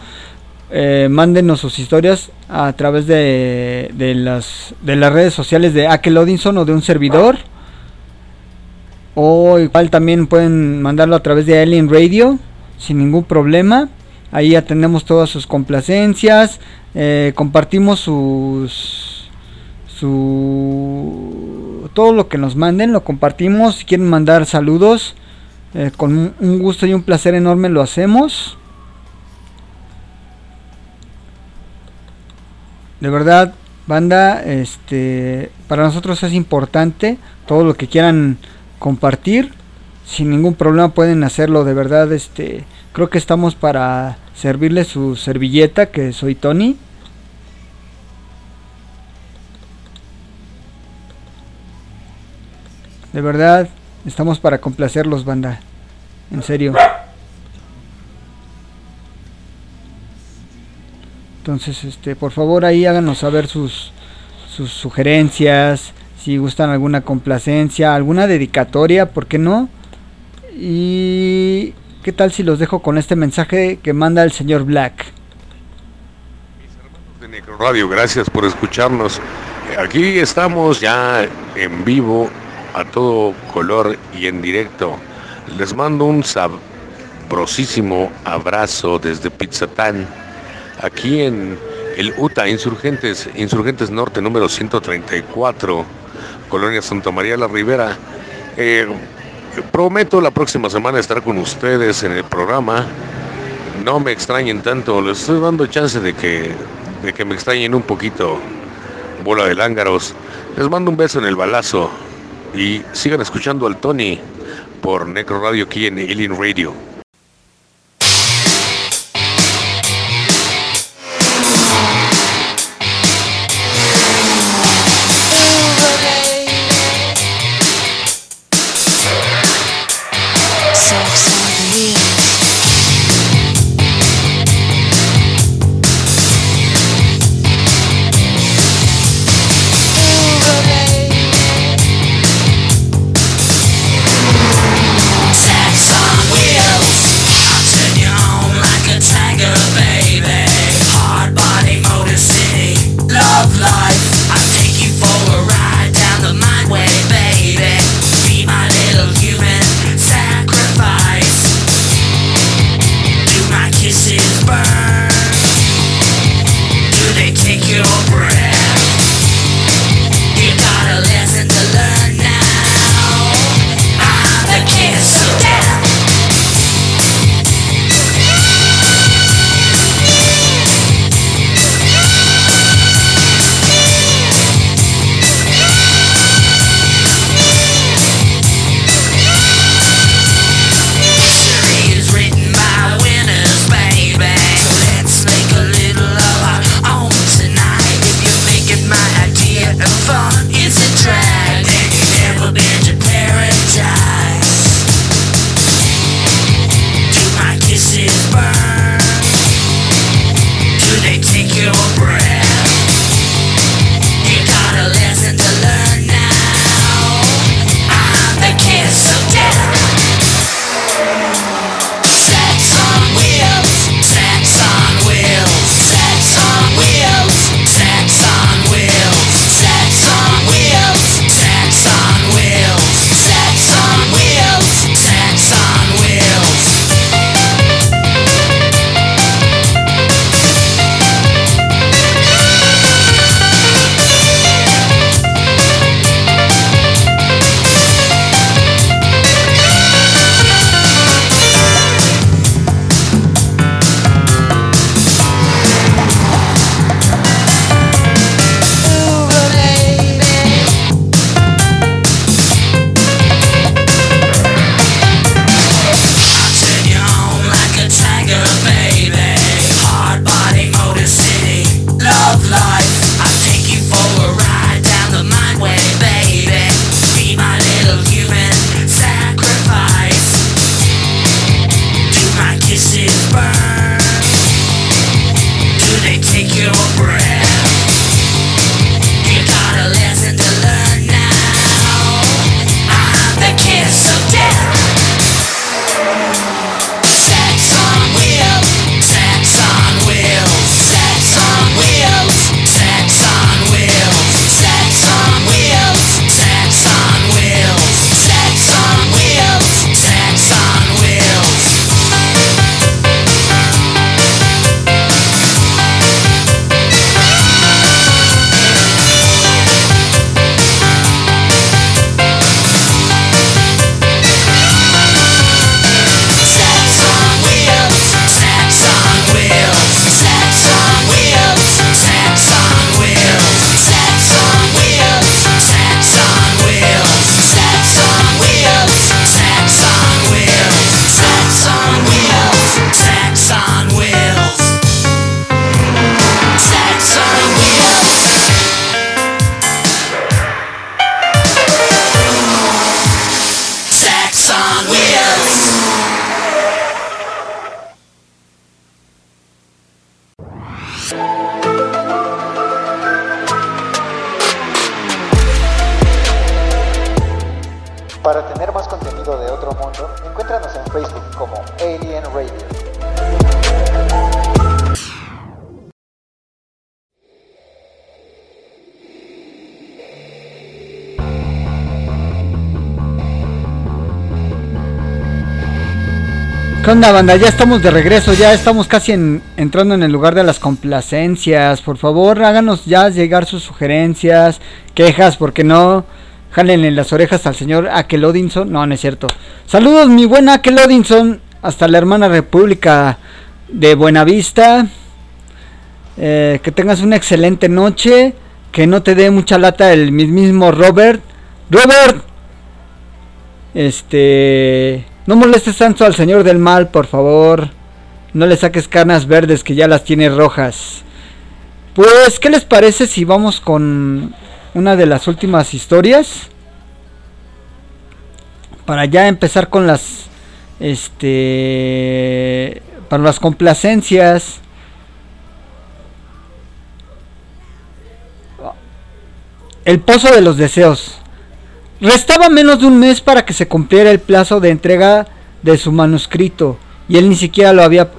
Speaker 1: Eh, mándenos sus historias a través de, de, las, de las redes sociales de Akel Odinson o de un servidor. O igual también pueden mandarlo a través de Alien Radio sin ningún problema. Ahí atendemos todas sus complacencias, eh, compartimos sus, su, todo lo que nos manden, lo compartimos. Si quieren mandar saludos, eh, con un gusto y un placer enorme lo hacemos. De verdad, banda, este, para nosotros es importante todo lo que quieran compartir. Sin ningún problema pueden hacerlo, de verdad, este, creo que estamos para servirle su servilleta, que soy Tony. De verdad, estamos para complacerlos, banda. En serio. Entonces, este, por favor ahí háganos saber sus, sus sugerencias, si gustan alguna complacencia, alguna dedicatoria, ¿por qué no? Y ¿qué tal si los dejo con este mensaje que manda el señor Black?
Speaker 3: Mis hermanos de Necro Radio, gracias por escucharnos. Aquí estamos ya en vivo, a todo color y en directo. Les mando un sabrosísimo abrazo desde Pizzatán, aquí en el UTA Insurgentes, Insurgentes Norte número 134, Colonia Santa María la Ribera. Eh, prometo la próxima semana estar con ustedes en el programa. No me extrañen tanto, les estoy dando chance de que, de que me extrañen un poquito. Bola de lángaros. Les mando un beso en el balazo y sigan escuchando al Tony por Necro Radio aquí en Alien Radio.
Speaker 1: Onda, banda? Ya estamos de regreso, ya estamos casi en- entrando en el lugar de las complacencias. Por favor, háganos ya llegar sus sugerencias, quejas, porque no jalen en las orejas al señor Akel Odinson. No, no es cierto. Saludos, mi buen Akel Odinson, hasta la hermana República de Buenavista. Eh, que tengas una excelente noche, que no te dé mucha lata el mismo Robert. Robert, este. No molestes tanto al señor del mal, por favor. No le saques canas verdes que ya las tiene rojas. Pues, ¿qué les parece si vamos con una de las últimas historias? Para ya empezar con las. Este. Para las complacencias. El pozo de los deseos. Restaba menos de un mes para que se cumpliera el plazo de entrega de su manuscrito y él ni siquiera lo había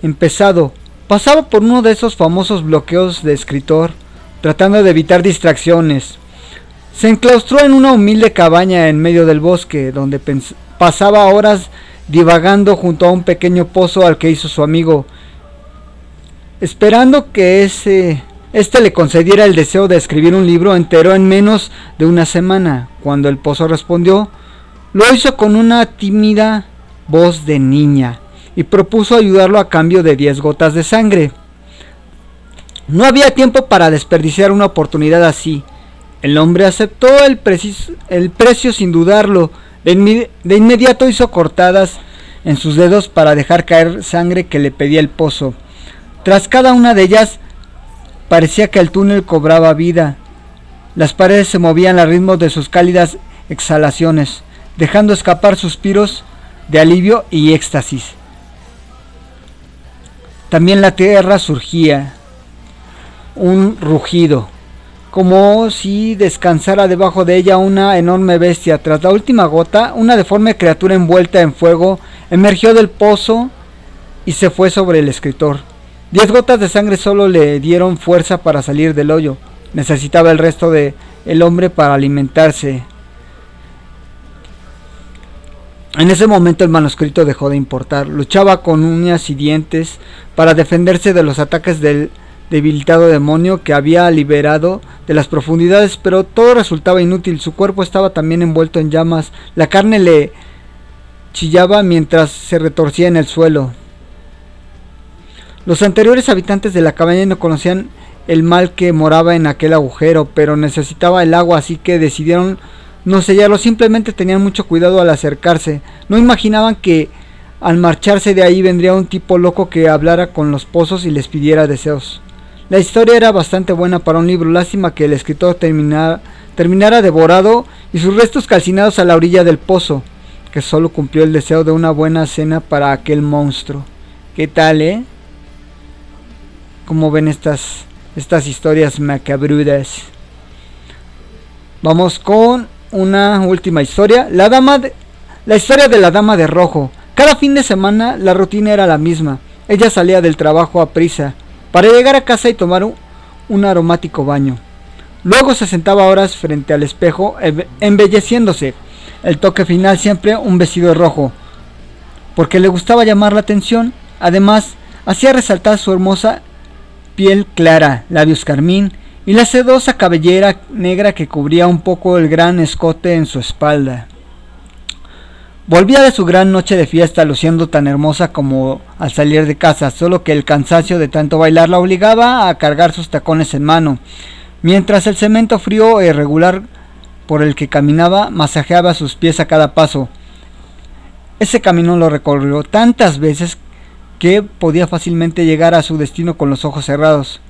Speaker 1: empezado. Pasaba por uno de esos famosos bloqueos de escritor, tratando de evitar distracciones. Se enclaustró en una humilde cabaña en medio del bosque, donde pasaba horas divagando junto a un pequeño pozo al que hizo su amigo, esperando que ese este le concediera el deseo de escribir un libro entero en menos de una semana. Cuando el pozo respondió, lo hizo con una tímida voz de niña y propuso ayudarlo a cambio de 10 gotas de sangre. No había tiempo para desperdiciar una oportunidad así. El hombre aceptó el, precio sin dudarlo. De, de inmediato hizo cortadas en sus dedos para dejar caer sangre que le pedía el pozo. Tras cada una de ellas, parecía que el túnel cobraba vida. Las paredes se movían al ritmo de sus cálidas exhalaciones, dejando escapar suspiros de alivio y éxtasis. También la tierra surgía, un rugido, como si descansara debajo de ella una enorme bestia. Tras la última gota, una deforme criatura envuelta en fuego emergió del pozo y se fue sobre el escritor. Diez gotas de sangre solo le dieron fuerza para salir del hoyo. Necesitaba el resto de el hombre para alimentarse. En ese momento el manuscrito dejó de importar. Luchaba con uñas y dientes para defenderse de los ataques del debilitado demonio que había liberado de las profundidades, pero todo resultaba inútil. Su cuerpo estaba también envuelto en llamas. La carne le chillaba mientras se retorcía en el suelo. Los anteriores habitantes de la cabaña no conocían el mal que moraba en aquel agujero, pero necesitaba el agua, así que decidieron no sellarlo. Simplemente tenían mucho cuidado al acercarse. No imaginaban que al marcharse de ahí vendría un tipo loco que hablara con los pozos y les pidiera deseos. La historia era bastante buena para un libro, lástima que el escritor terminara, devorado y sus restos calcinados a la orilla del pozo, que solo cumplió el deseo de una buena cena para aquel monstruo. ¿Qué tal, eh? ¿Cómo ven estas, estas historias macabrudas? Vamos con una última historia. La dama de, la historia de la dama de rojo. Cada fin de semana la rutina era la misma. Ella salía del trabajo a prisa para llegar a casa y tomar un, un aromático baño. Luego se sentaba horas frente al espejo embe- embelleciéndose. El toque final siempre un vestido rojo, porque le gustaba llamar la atención. Además, hacía resaltar su hermosa piel clara, labios carmín y la sedosa cabellera negra que cubría un poco el gran escote en su espalda. Volvía de su gran noche de fiesta luciendo tan hermosa como al salir de casa, solo que el cansancio de tanto bailar la obligaba a cargar sus tacones en mano, mientras el cemento frío e irregular por el que caminaba masajeaba sus pies a cada paso. Ese camino lo recorrió tantas veces que podía fácilmente llegar a su destino con los ojos cerrados,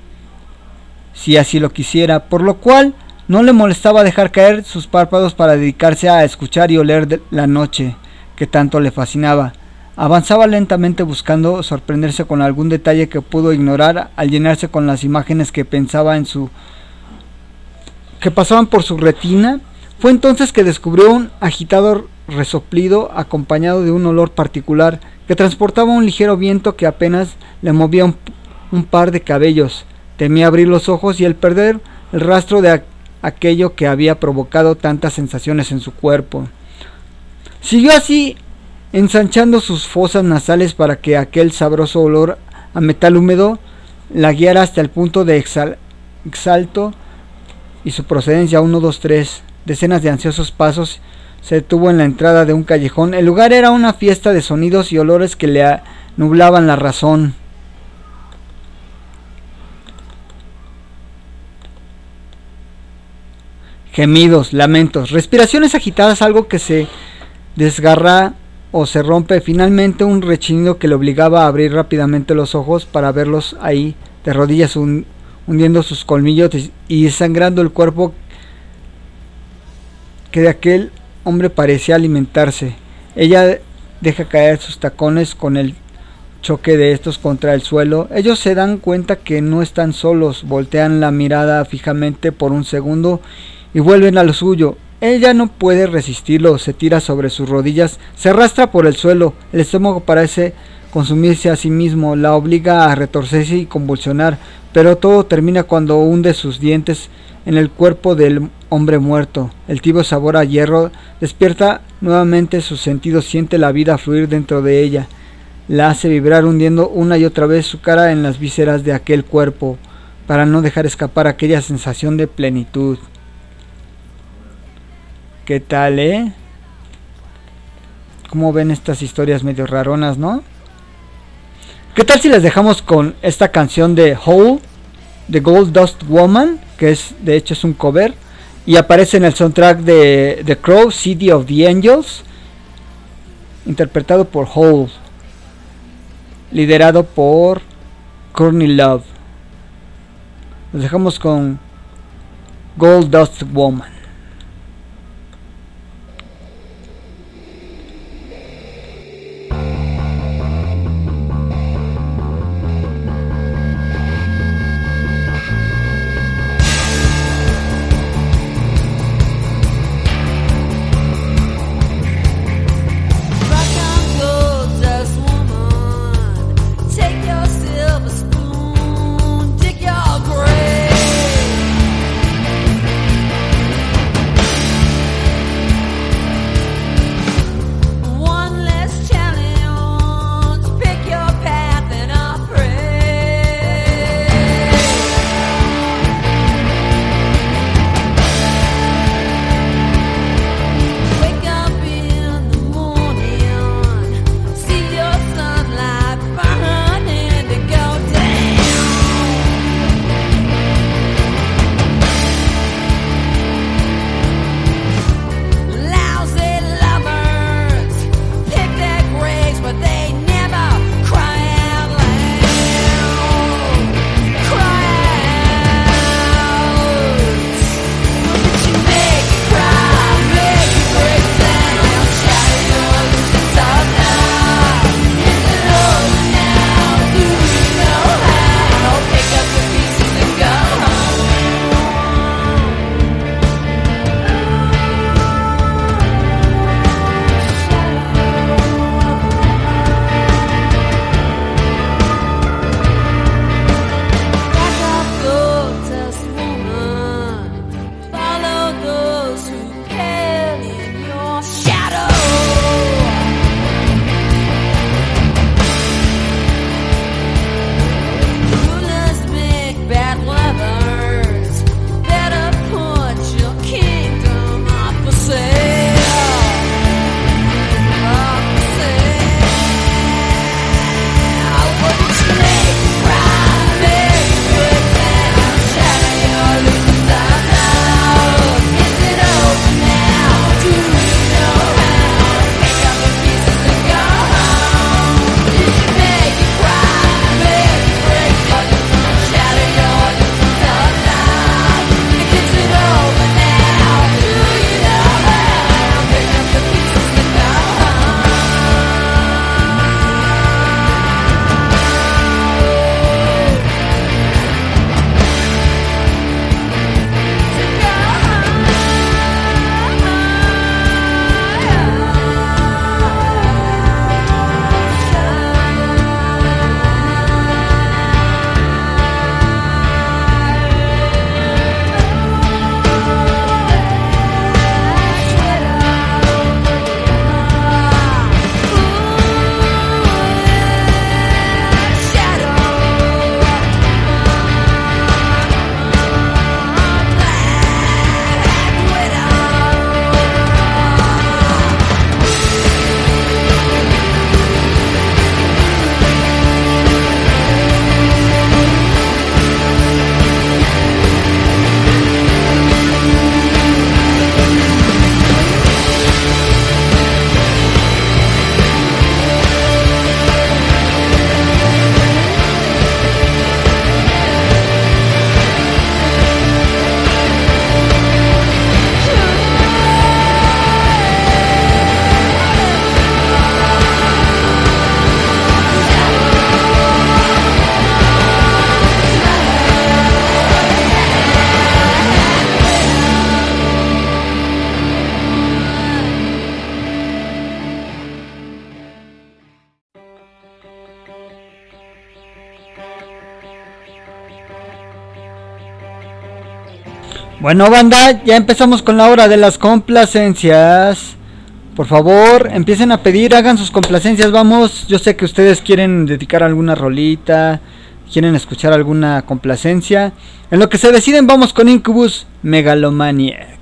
Speaker 1: si así lo quisiera, por lo cual no le molestaba dejar caer sus párpados para dedicarse a escuchar y oler de la noche que tanto le fascinaba. Avanzaba lentamente buscando sorprenderse con algún detalle que pudo ignorar al llenarse con las imágenes que pensaba en su que pasaban por su retina. Fue entonces que descubrió un agitado resoplido acompañado de un olor particular que transportaba un ligero viento que apenas le movía un, par de cabellos. Temía abrir los ojos y el perder el rastro de aquello que había provocado tantas sensaciones en su cuerpo. Siguió así ensanchando sus fosas nasales para que aquel sabroso olor a metal húmedo la guiara hasta el punto de exhal- exalto y su procedencia 1, 2, 3. Decenas de ansiosos pasos se detuvo en la entrada de un callejón. El lugar era una fiesta de sonidos y olores que le nublaban la razón. Gemidos, lamentos, respiraciones agitadas, algo que se desgarra o se rompe. Finalmente un rechinido que le obligaba a abrir rápidamente los ojos para verlos ahí, de rodillas hun- hundiendo sus colmillos y desangrando el cuerpo que de aquel hombre parecía alimentarse. Ella deja caer sus tacones con el choque de estos contra el suelo. Ellos se dan cuenta que no están solos, voltean la mirada fijamente por un segundo y vuelven a lo suyo. Ella no puede resistirlo, se tira sobre sus rodillas, se arrastra por el suelo, el estómago parece consumirse a sí mismo, la obliga a retorcerse y convulsionar, pero todo termina cuando hunde sus dientes en el cuerpo del hombre muerto. El tibio sabor a hierro despierta nuevamente sus sentidos, siente la vida fluir dentro de ella, la hace vibrar hundiendo una y otra vez su cara en las vísceras de aquel cuerpo, para no dejar escapar aquella sensación de plenitud. ¿Qué tal, eh? ¿Cómo ven estas historias medio raronas, no? ¿Qué tal si les dejamos con esta canción de Hole, de Gold Dust Woman, que es de hecho es un cover y aparece en el soundtrack de The Crow, City of the Angels, interpretado por Hole, liderado por Courtney Love. Los dejamos con Gold Dust Woman.
Speaker 6: Bueno, banda, ya empezamos con la hora de las complacencias. Por favor, empiecen a pedir, hagan sus complacencias, vamos. Yo sé que ustedes quieren dedicar alguna rolita, quieren escuchar alguna complacencia. En lo que se deciden, vamos con Incubus Megalomaniac.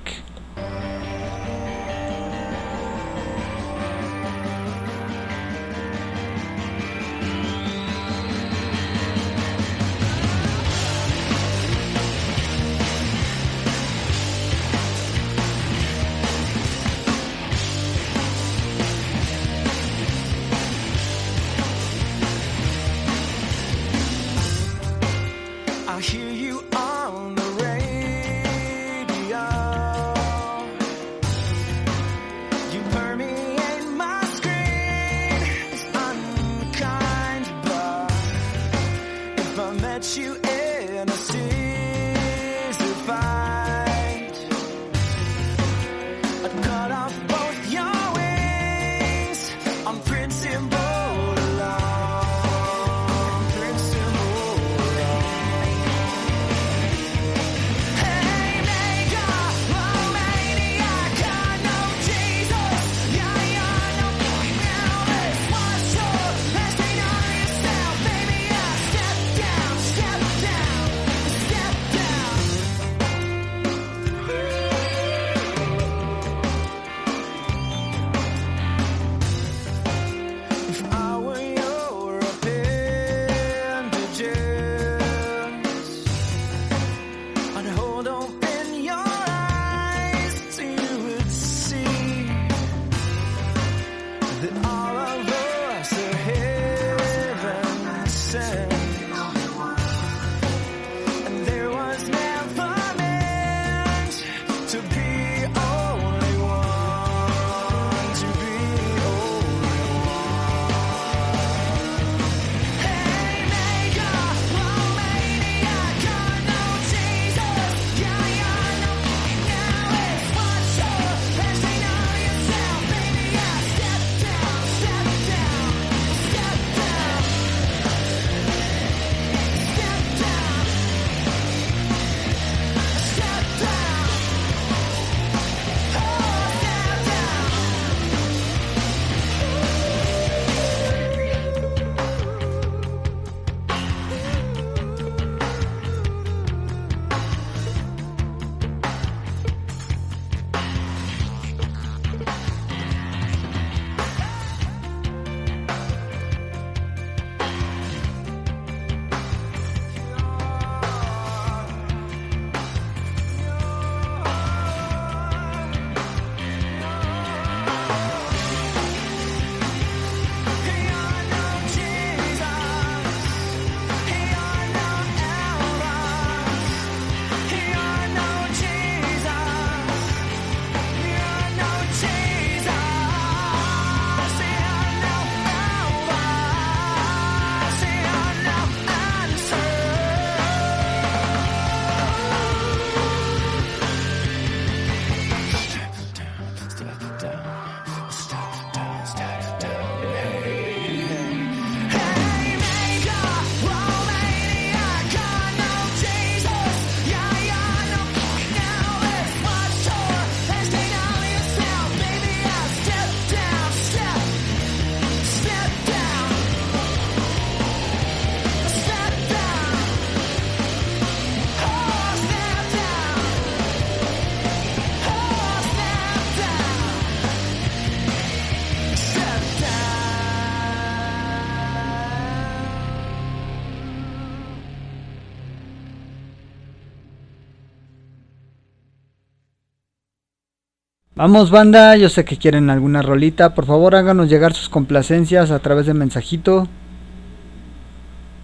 Speaker 6: Vamos banda, yo sé que quieren alguna rolita, por favor háganos llegar sus complacencias a través de mensajito.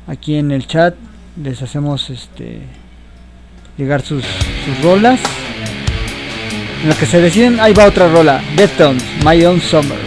Speaker 6: Aquí en el chat les hacemos este llegar sus, sus rolas. En lo que se deciden, ahí va otra rola, Death My Own Summer.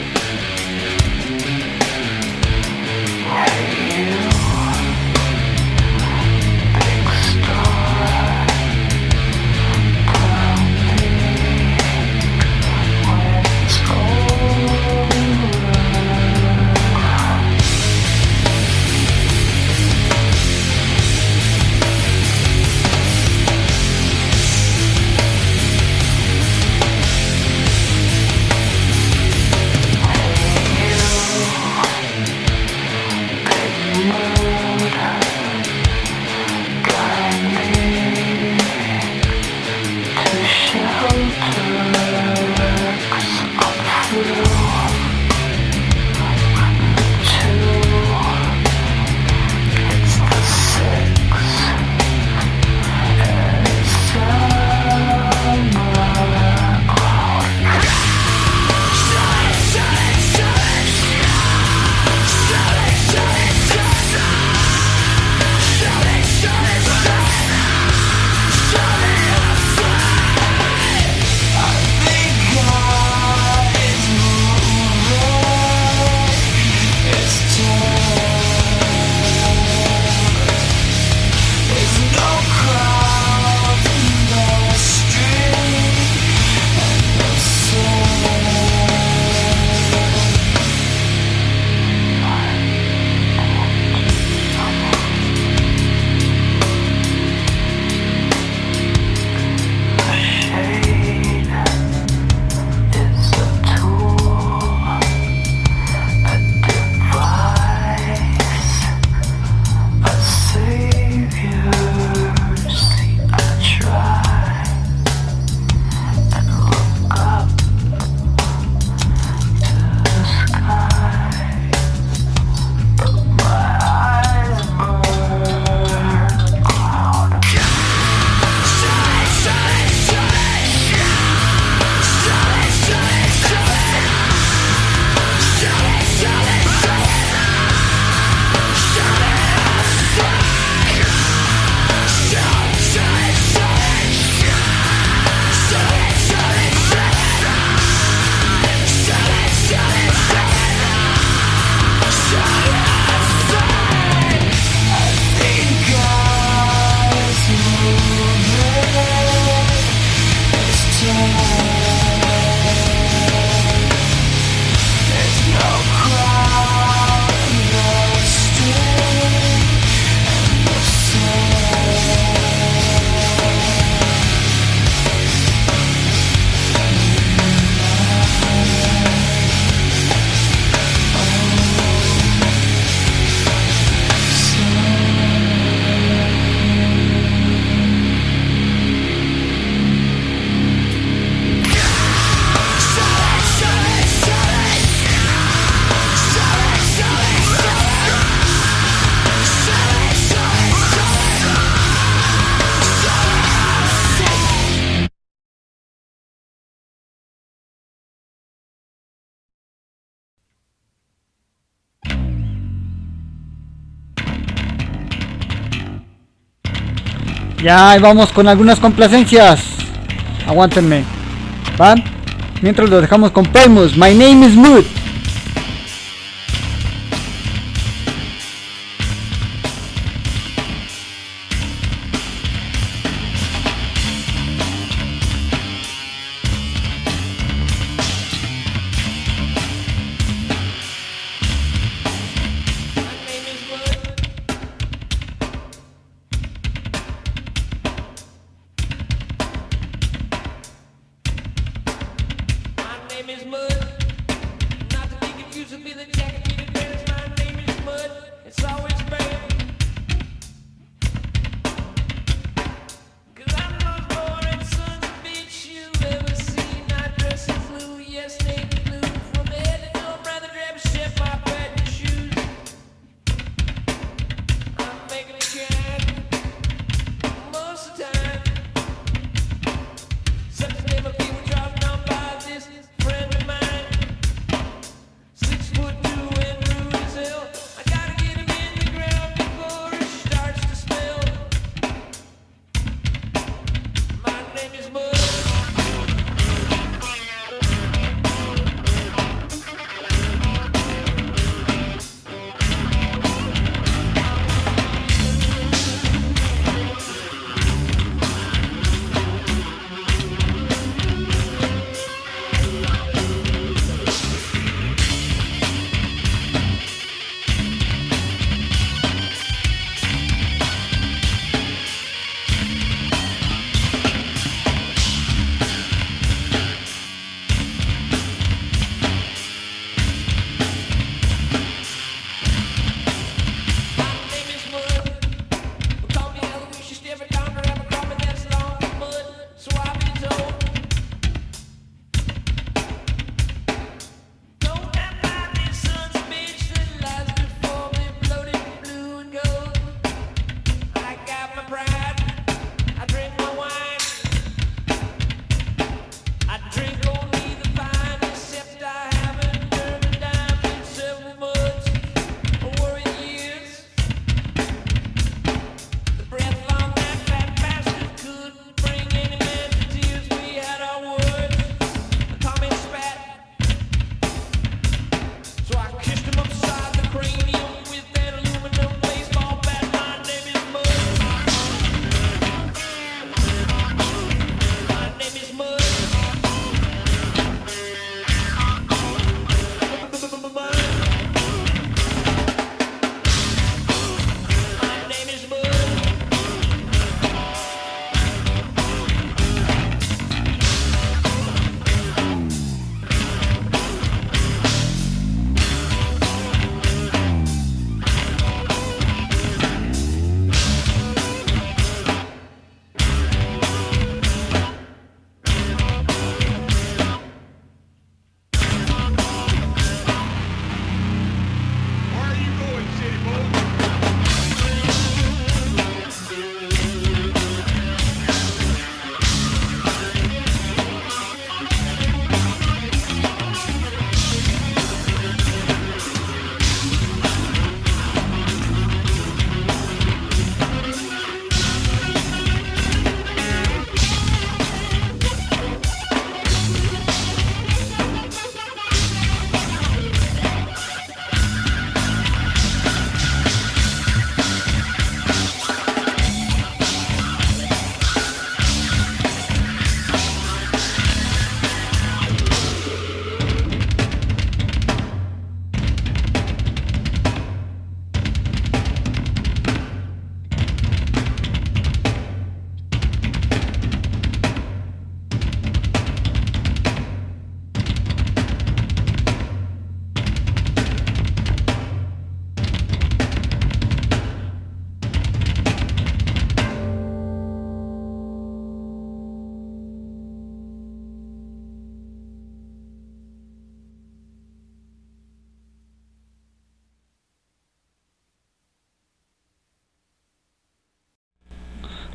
Speaker 7: Ya vamos con algunas complacencias. Aguántenme. ¿Van? Mientras lo dejamos con Primus. My name is Mood.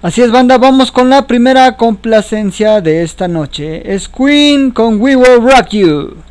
Speaker 7: Así es, banda, vamos con la primera complacencia de esta noche. Es Queen con We Will Rock You.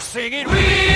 Speaker 8: singing. We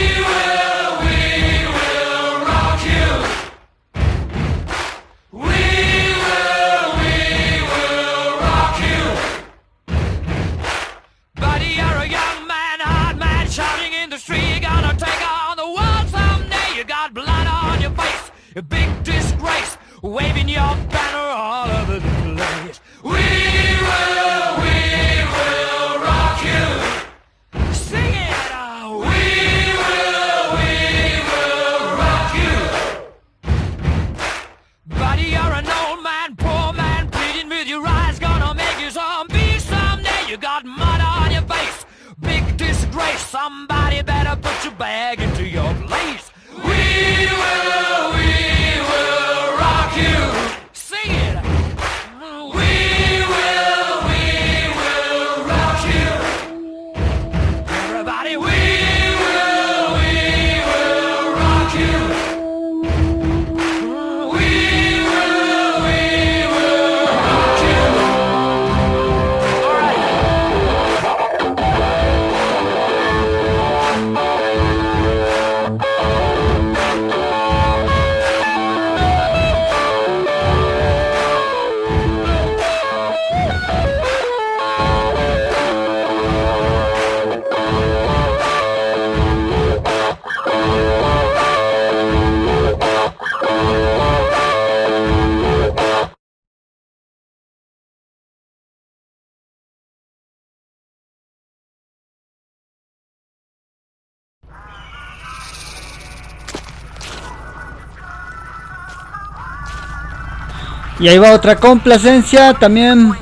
Speaker 9: Ahí va otra complacencia también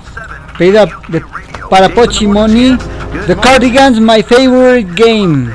Speaker 9: pedida de, para Pochimoni. The Cardigans, my favorite game.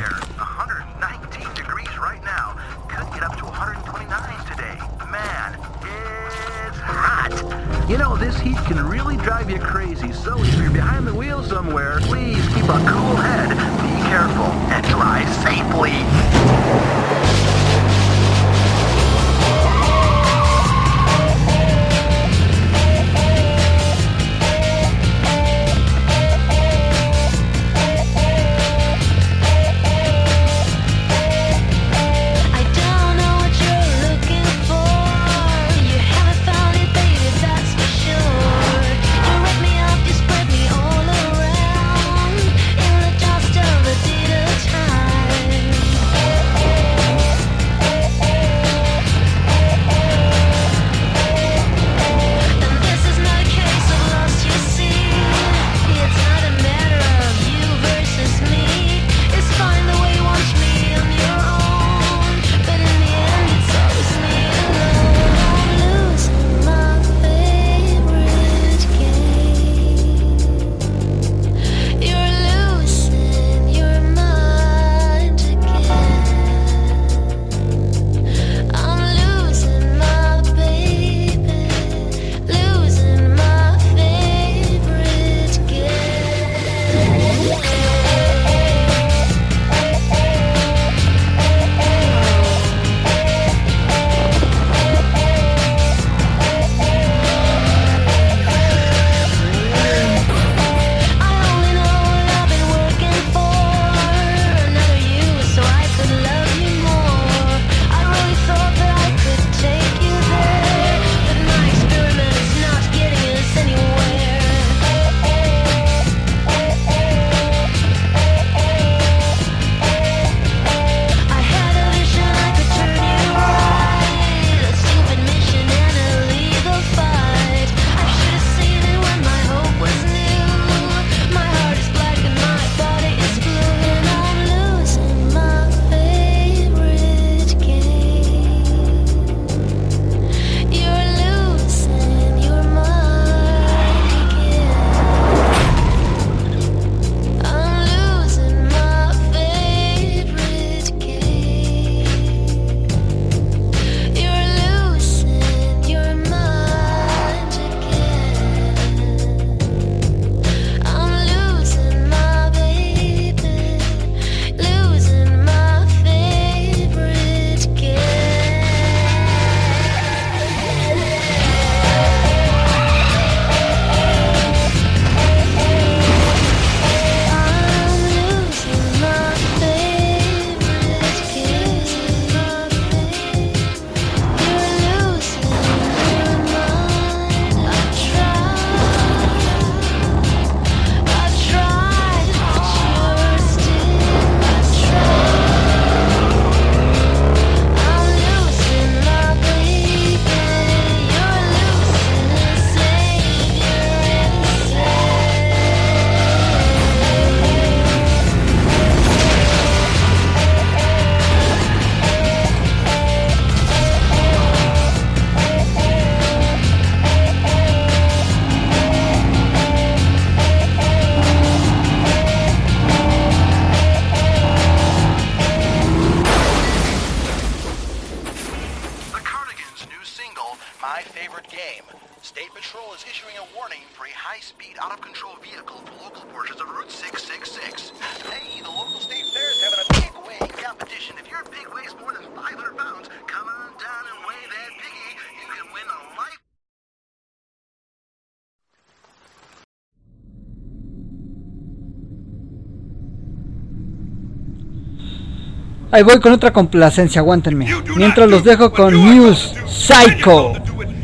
Speaker 1: Ahí voy con otra complacencia, aguántenme. Mientras los dejo con News Psycho.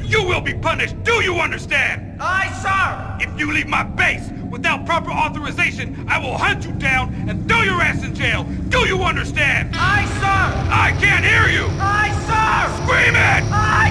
Speaker 10: You will be punished. Do you understand? Aye, sir. If you leave my base without proper authorization, I will hunt you down and throw your ass in jail. Do you understand? Aye, sir. I can't hear you. Aye, sir. Scream it. Aye,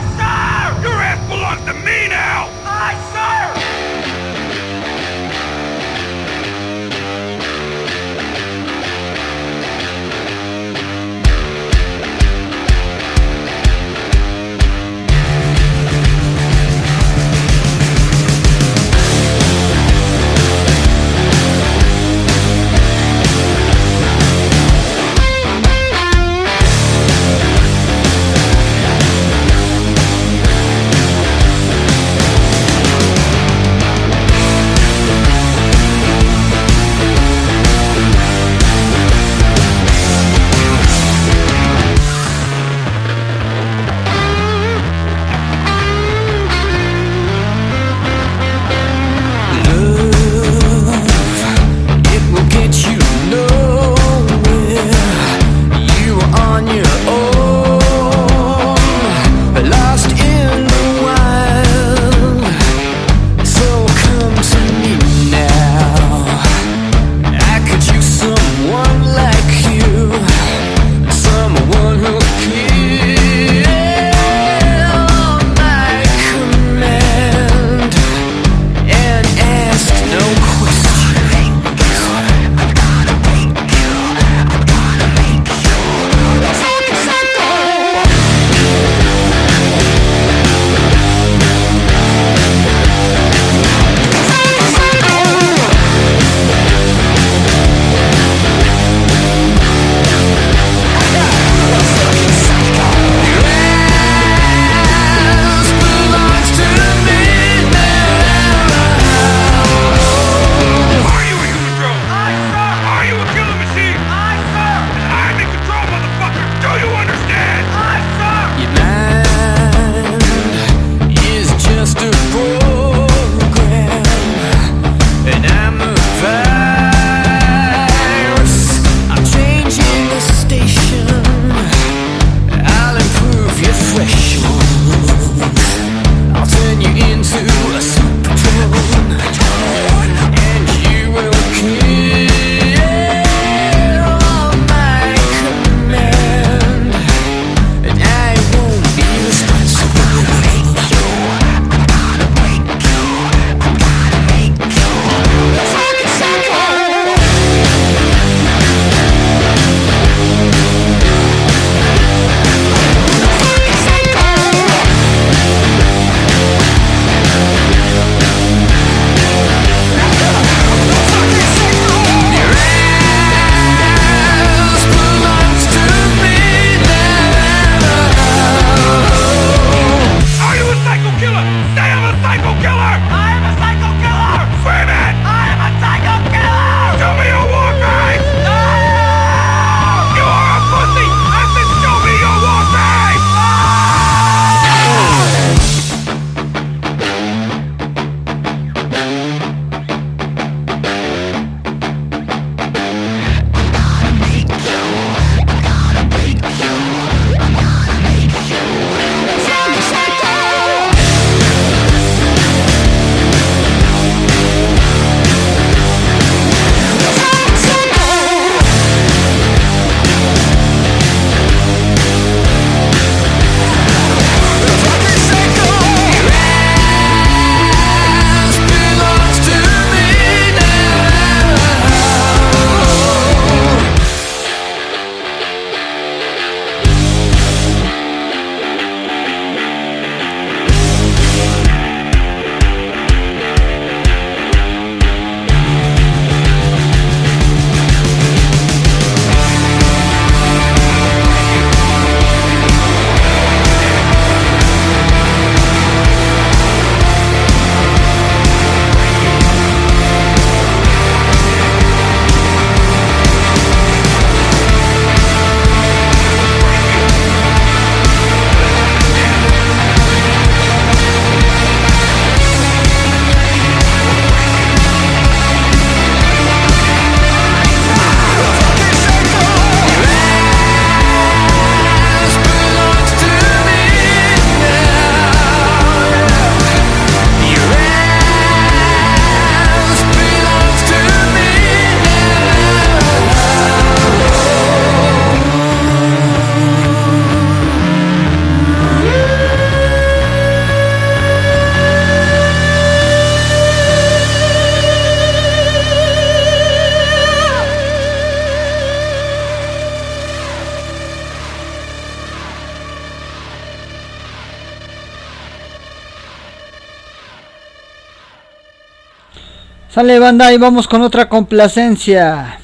Speaker 1: Sale banda y vamos con otra complacencia.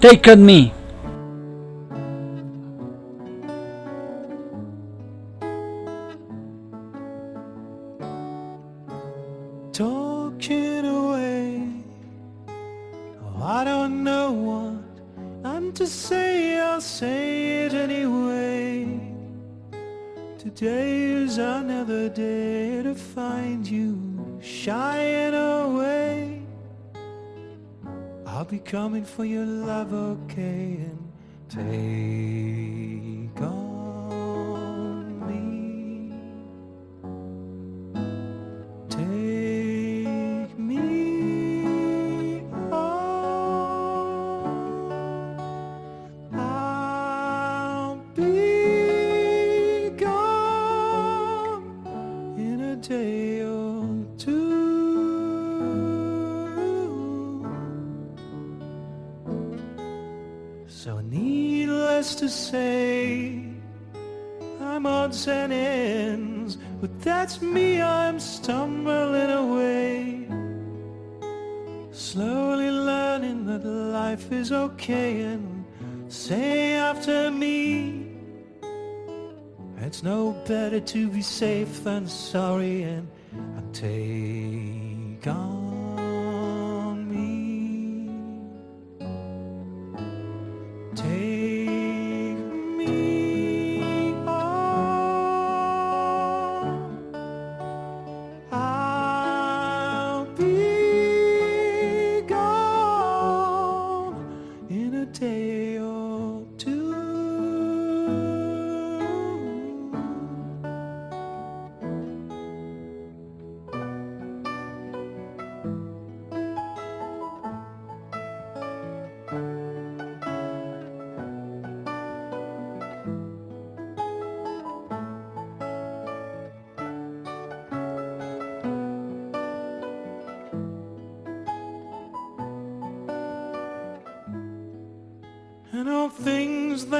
Speaker 1: Take on me.
Speaker 2: To be safe than sorry and, and take on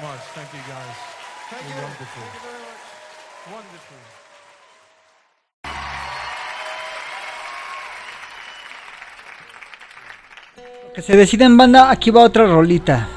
Speaker 10: Thank you much. Thank you, guys. You're wonderful. Wonderful.
Speaker 1: Que se deciden banda, aquí va otra rolita.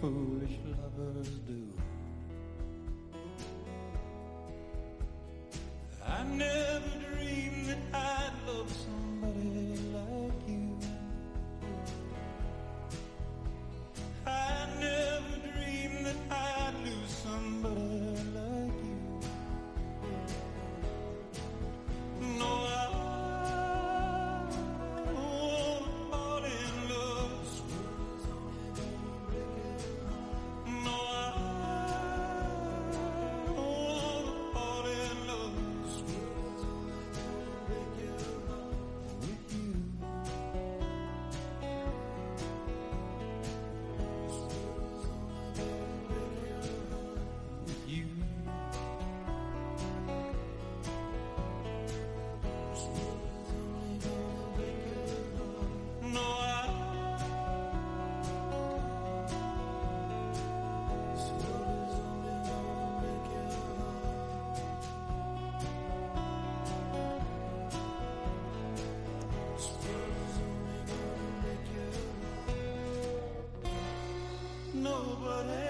Speaker 2: Foolish lovers
Speaker 11: Nobody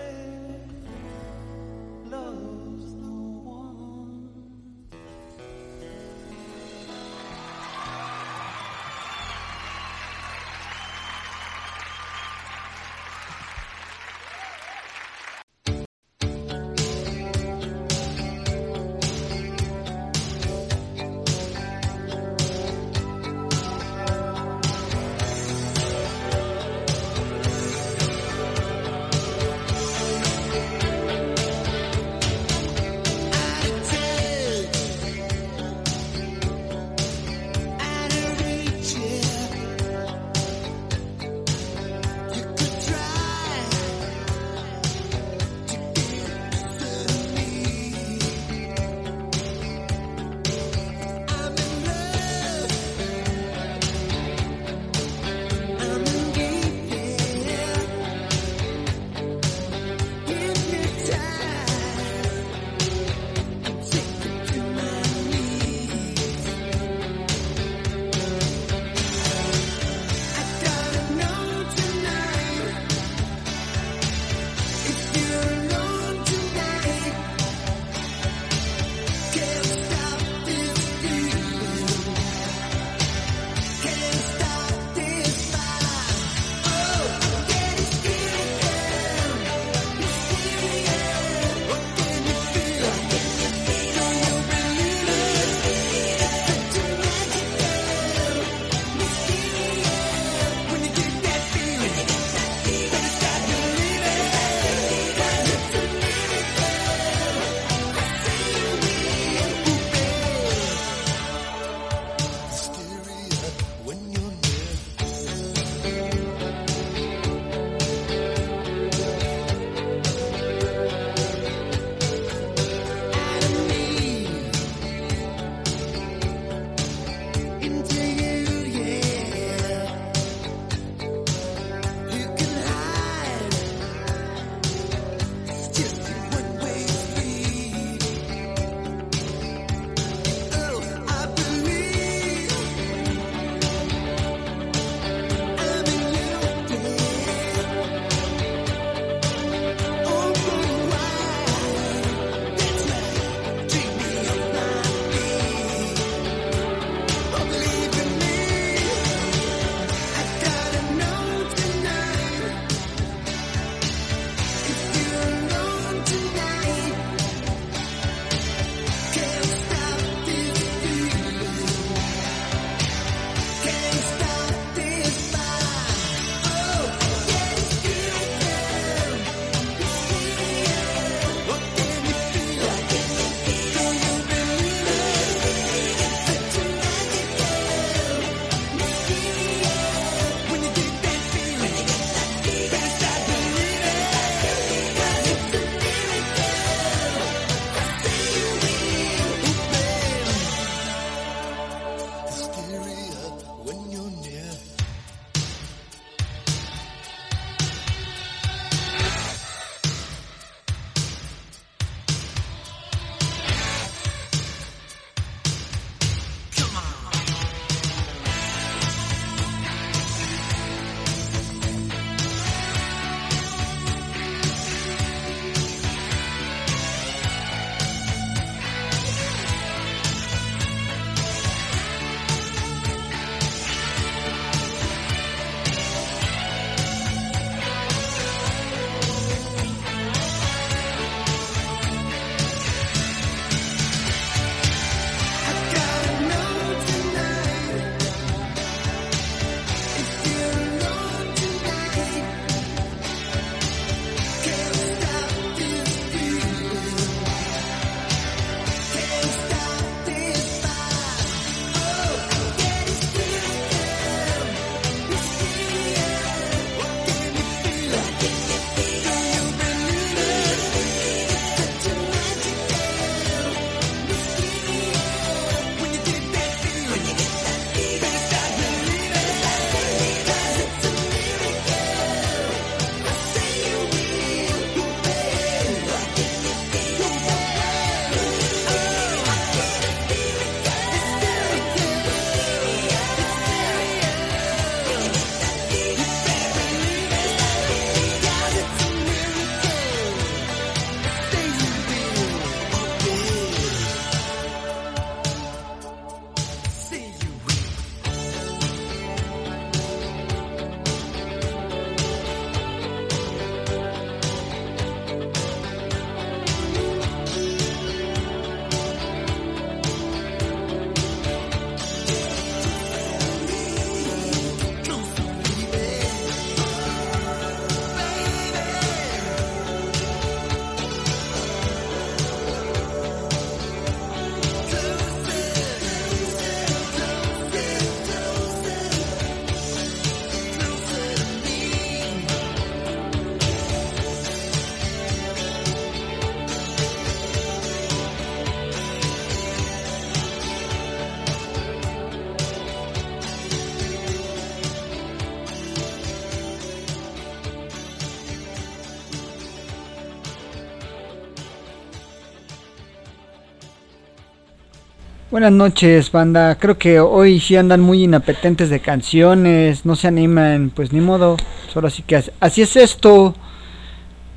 Speaker 12: Buenas noches, banda. Creo que hoy sí andan muy inapetentes de canciones, no se animan, pues ni modo. Solo así que as- así es esto.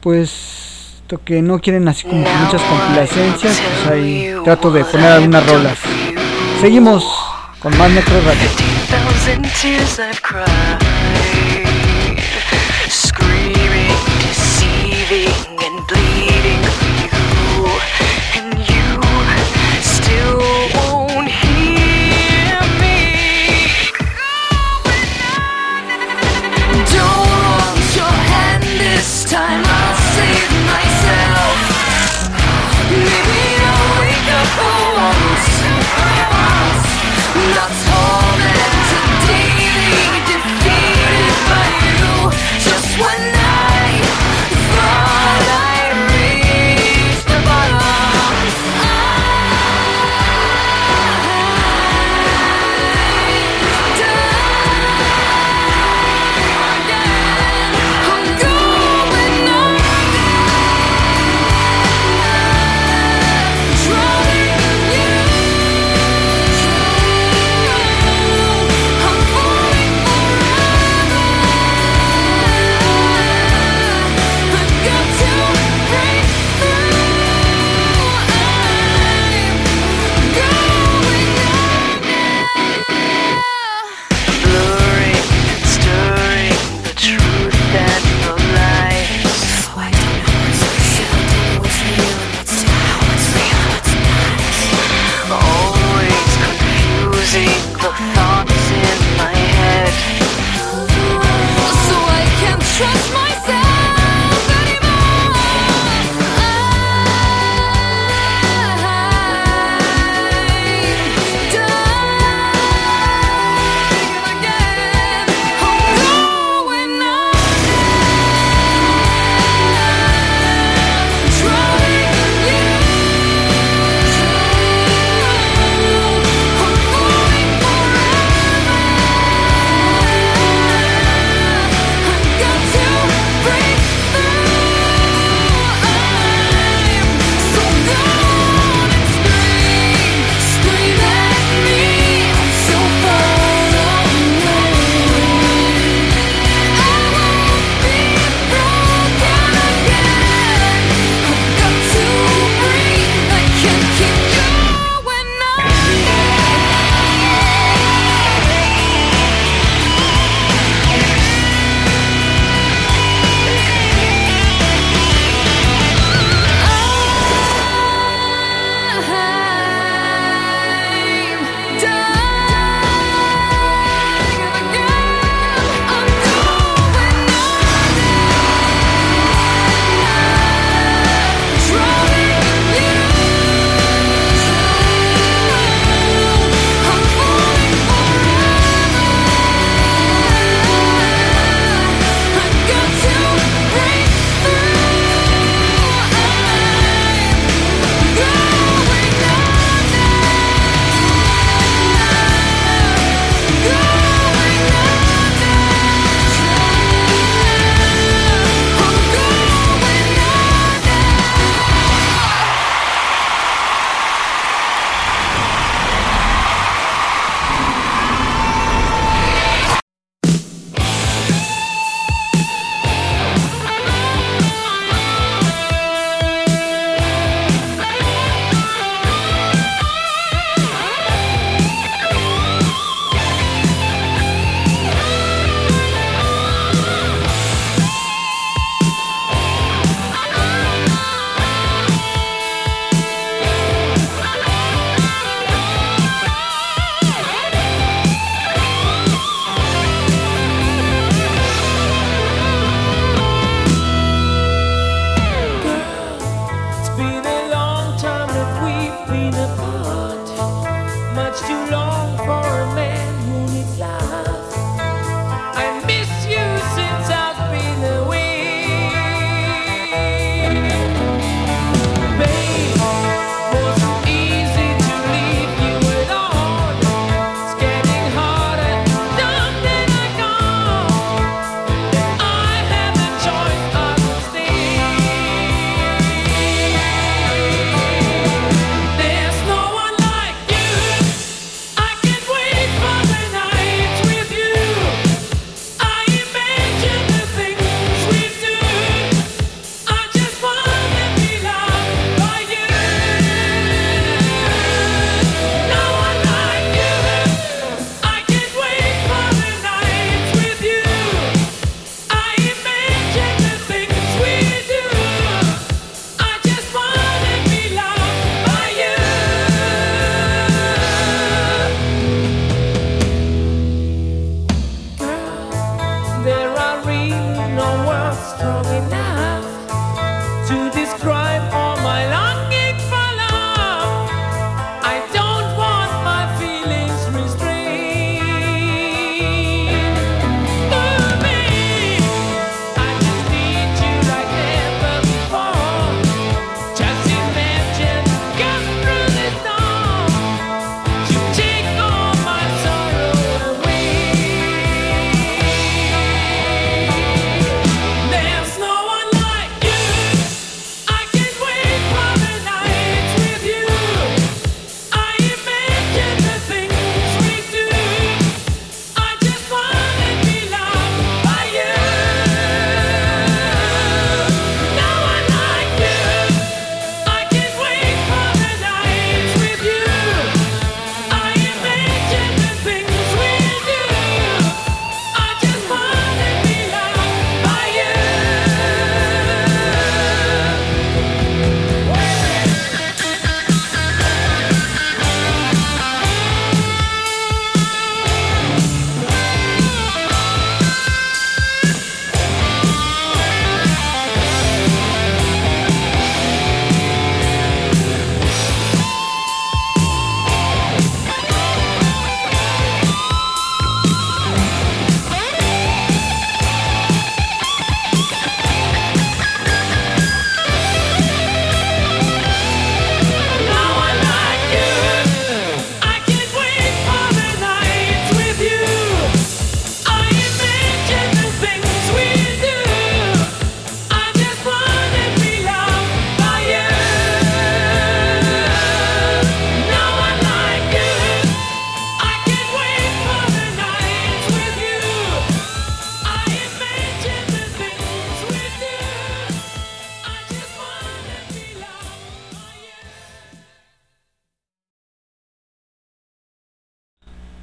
Speaker 12: Pues esto que no quieren así como muchas complacencias, pues ahí trato de poner algunas rolas. Seguimos con más Necro Radio.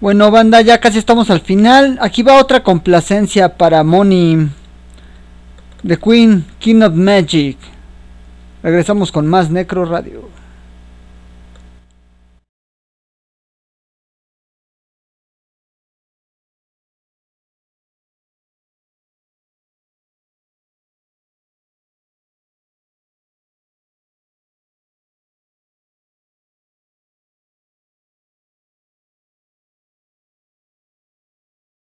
Speaker 1: Bueno, banda, ya casi estamos al final. Aquí va otra complacencia para Money. The Queen, King of Magic. Regresamos con más Necro Radio.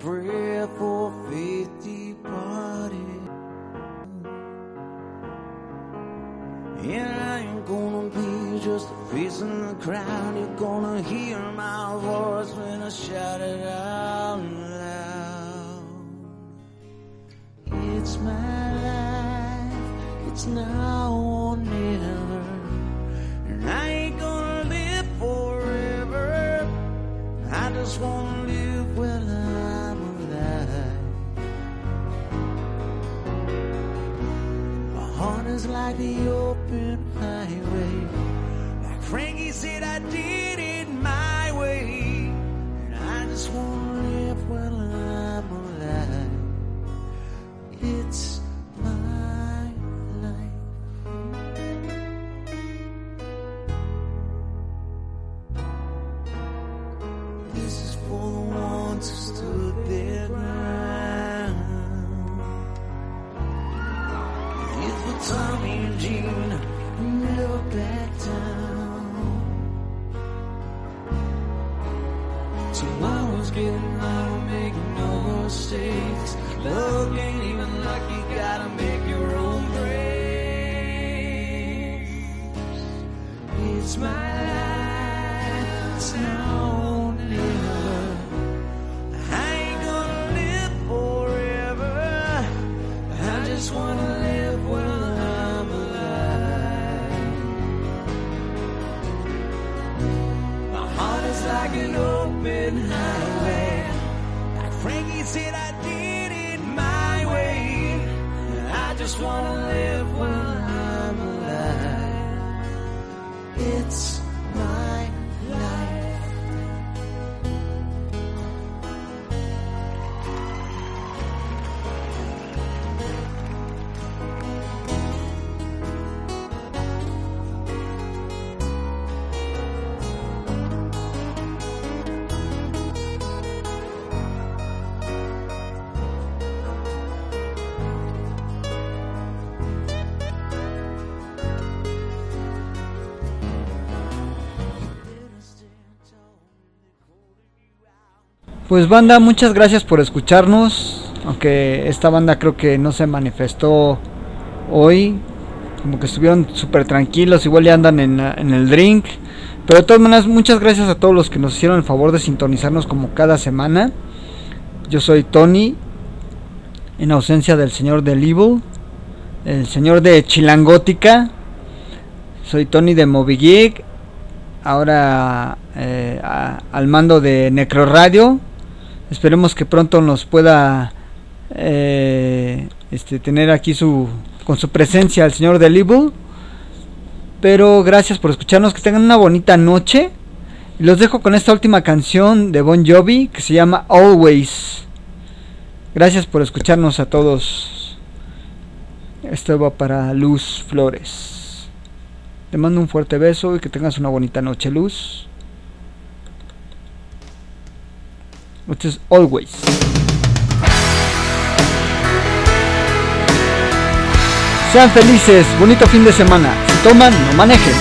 Speaker 6: breathe.
Speaker 1: Pues banda, muchas gracias por escucharnos. Aunque esta banda creo que no se manifestó hoy. Como que estuvieron súper tranquilos. Igual ya andan en, el drink. Pero de todas maneras, muchas gracias a todos los que nos hicieron el favor de sintonizarnos como cada semana. Yo soy Tony. En ausencia del señor del Evil. El señor de Chilangótica. Soy Tony de Moby Geek. Ahora eh, al mando de Necro Radio. Esperemos que pronto nos pueda eh, este, tener aquí su con su presencia el señor del Evil. Pero gracias por escucharnos, que tengan una bonita noche. Y los dejo con esta última canción de Bon Jovi que se llama Always. Gracias por escucharnos a todos. Esto va para Luz Flores. Te mando un fuerte beso y que tengas una bonita noche, Luz. which is always. Sean felices, bonito fin de semana. Si toman, no manejen.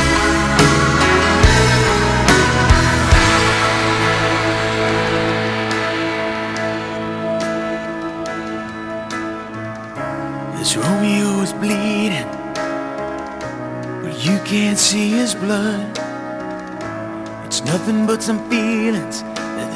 Speaker 6: This Romeo is bleeding, but you can't see his blood. It's nothing but some feelings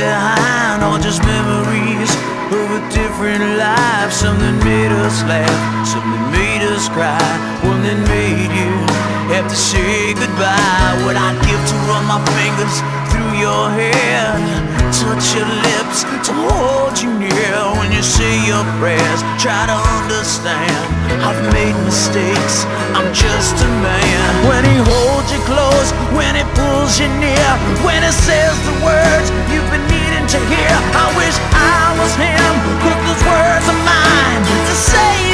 Speaker 6: Behind are just memories of a different life. Something made us laugh, something made us cry, one that made you have to say goodbye. What I'd give to run my fingers through your hair, touch your lips to hold you near when you say your prayers. Try to understand, I've made mistakes. I'm just a man. When he holds you close, when he pulls you near, when he says the words you've been needing to hear. I wish I was him. Put those words of mine to say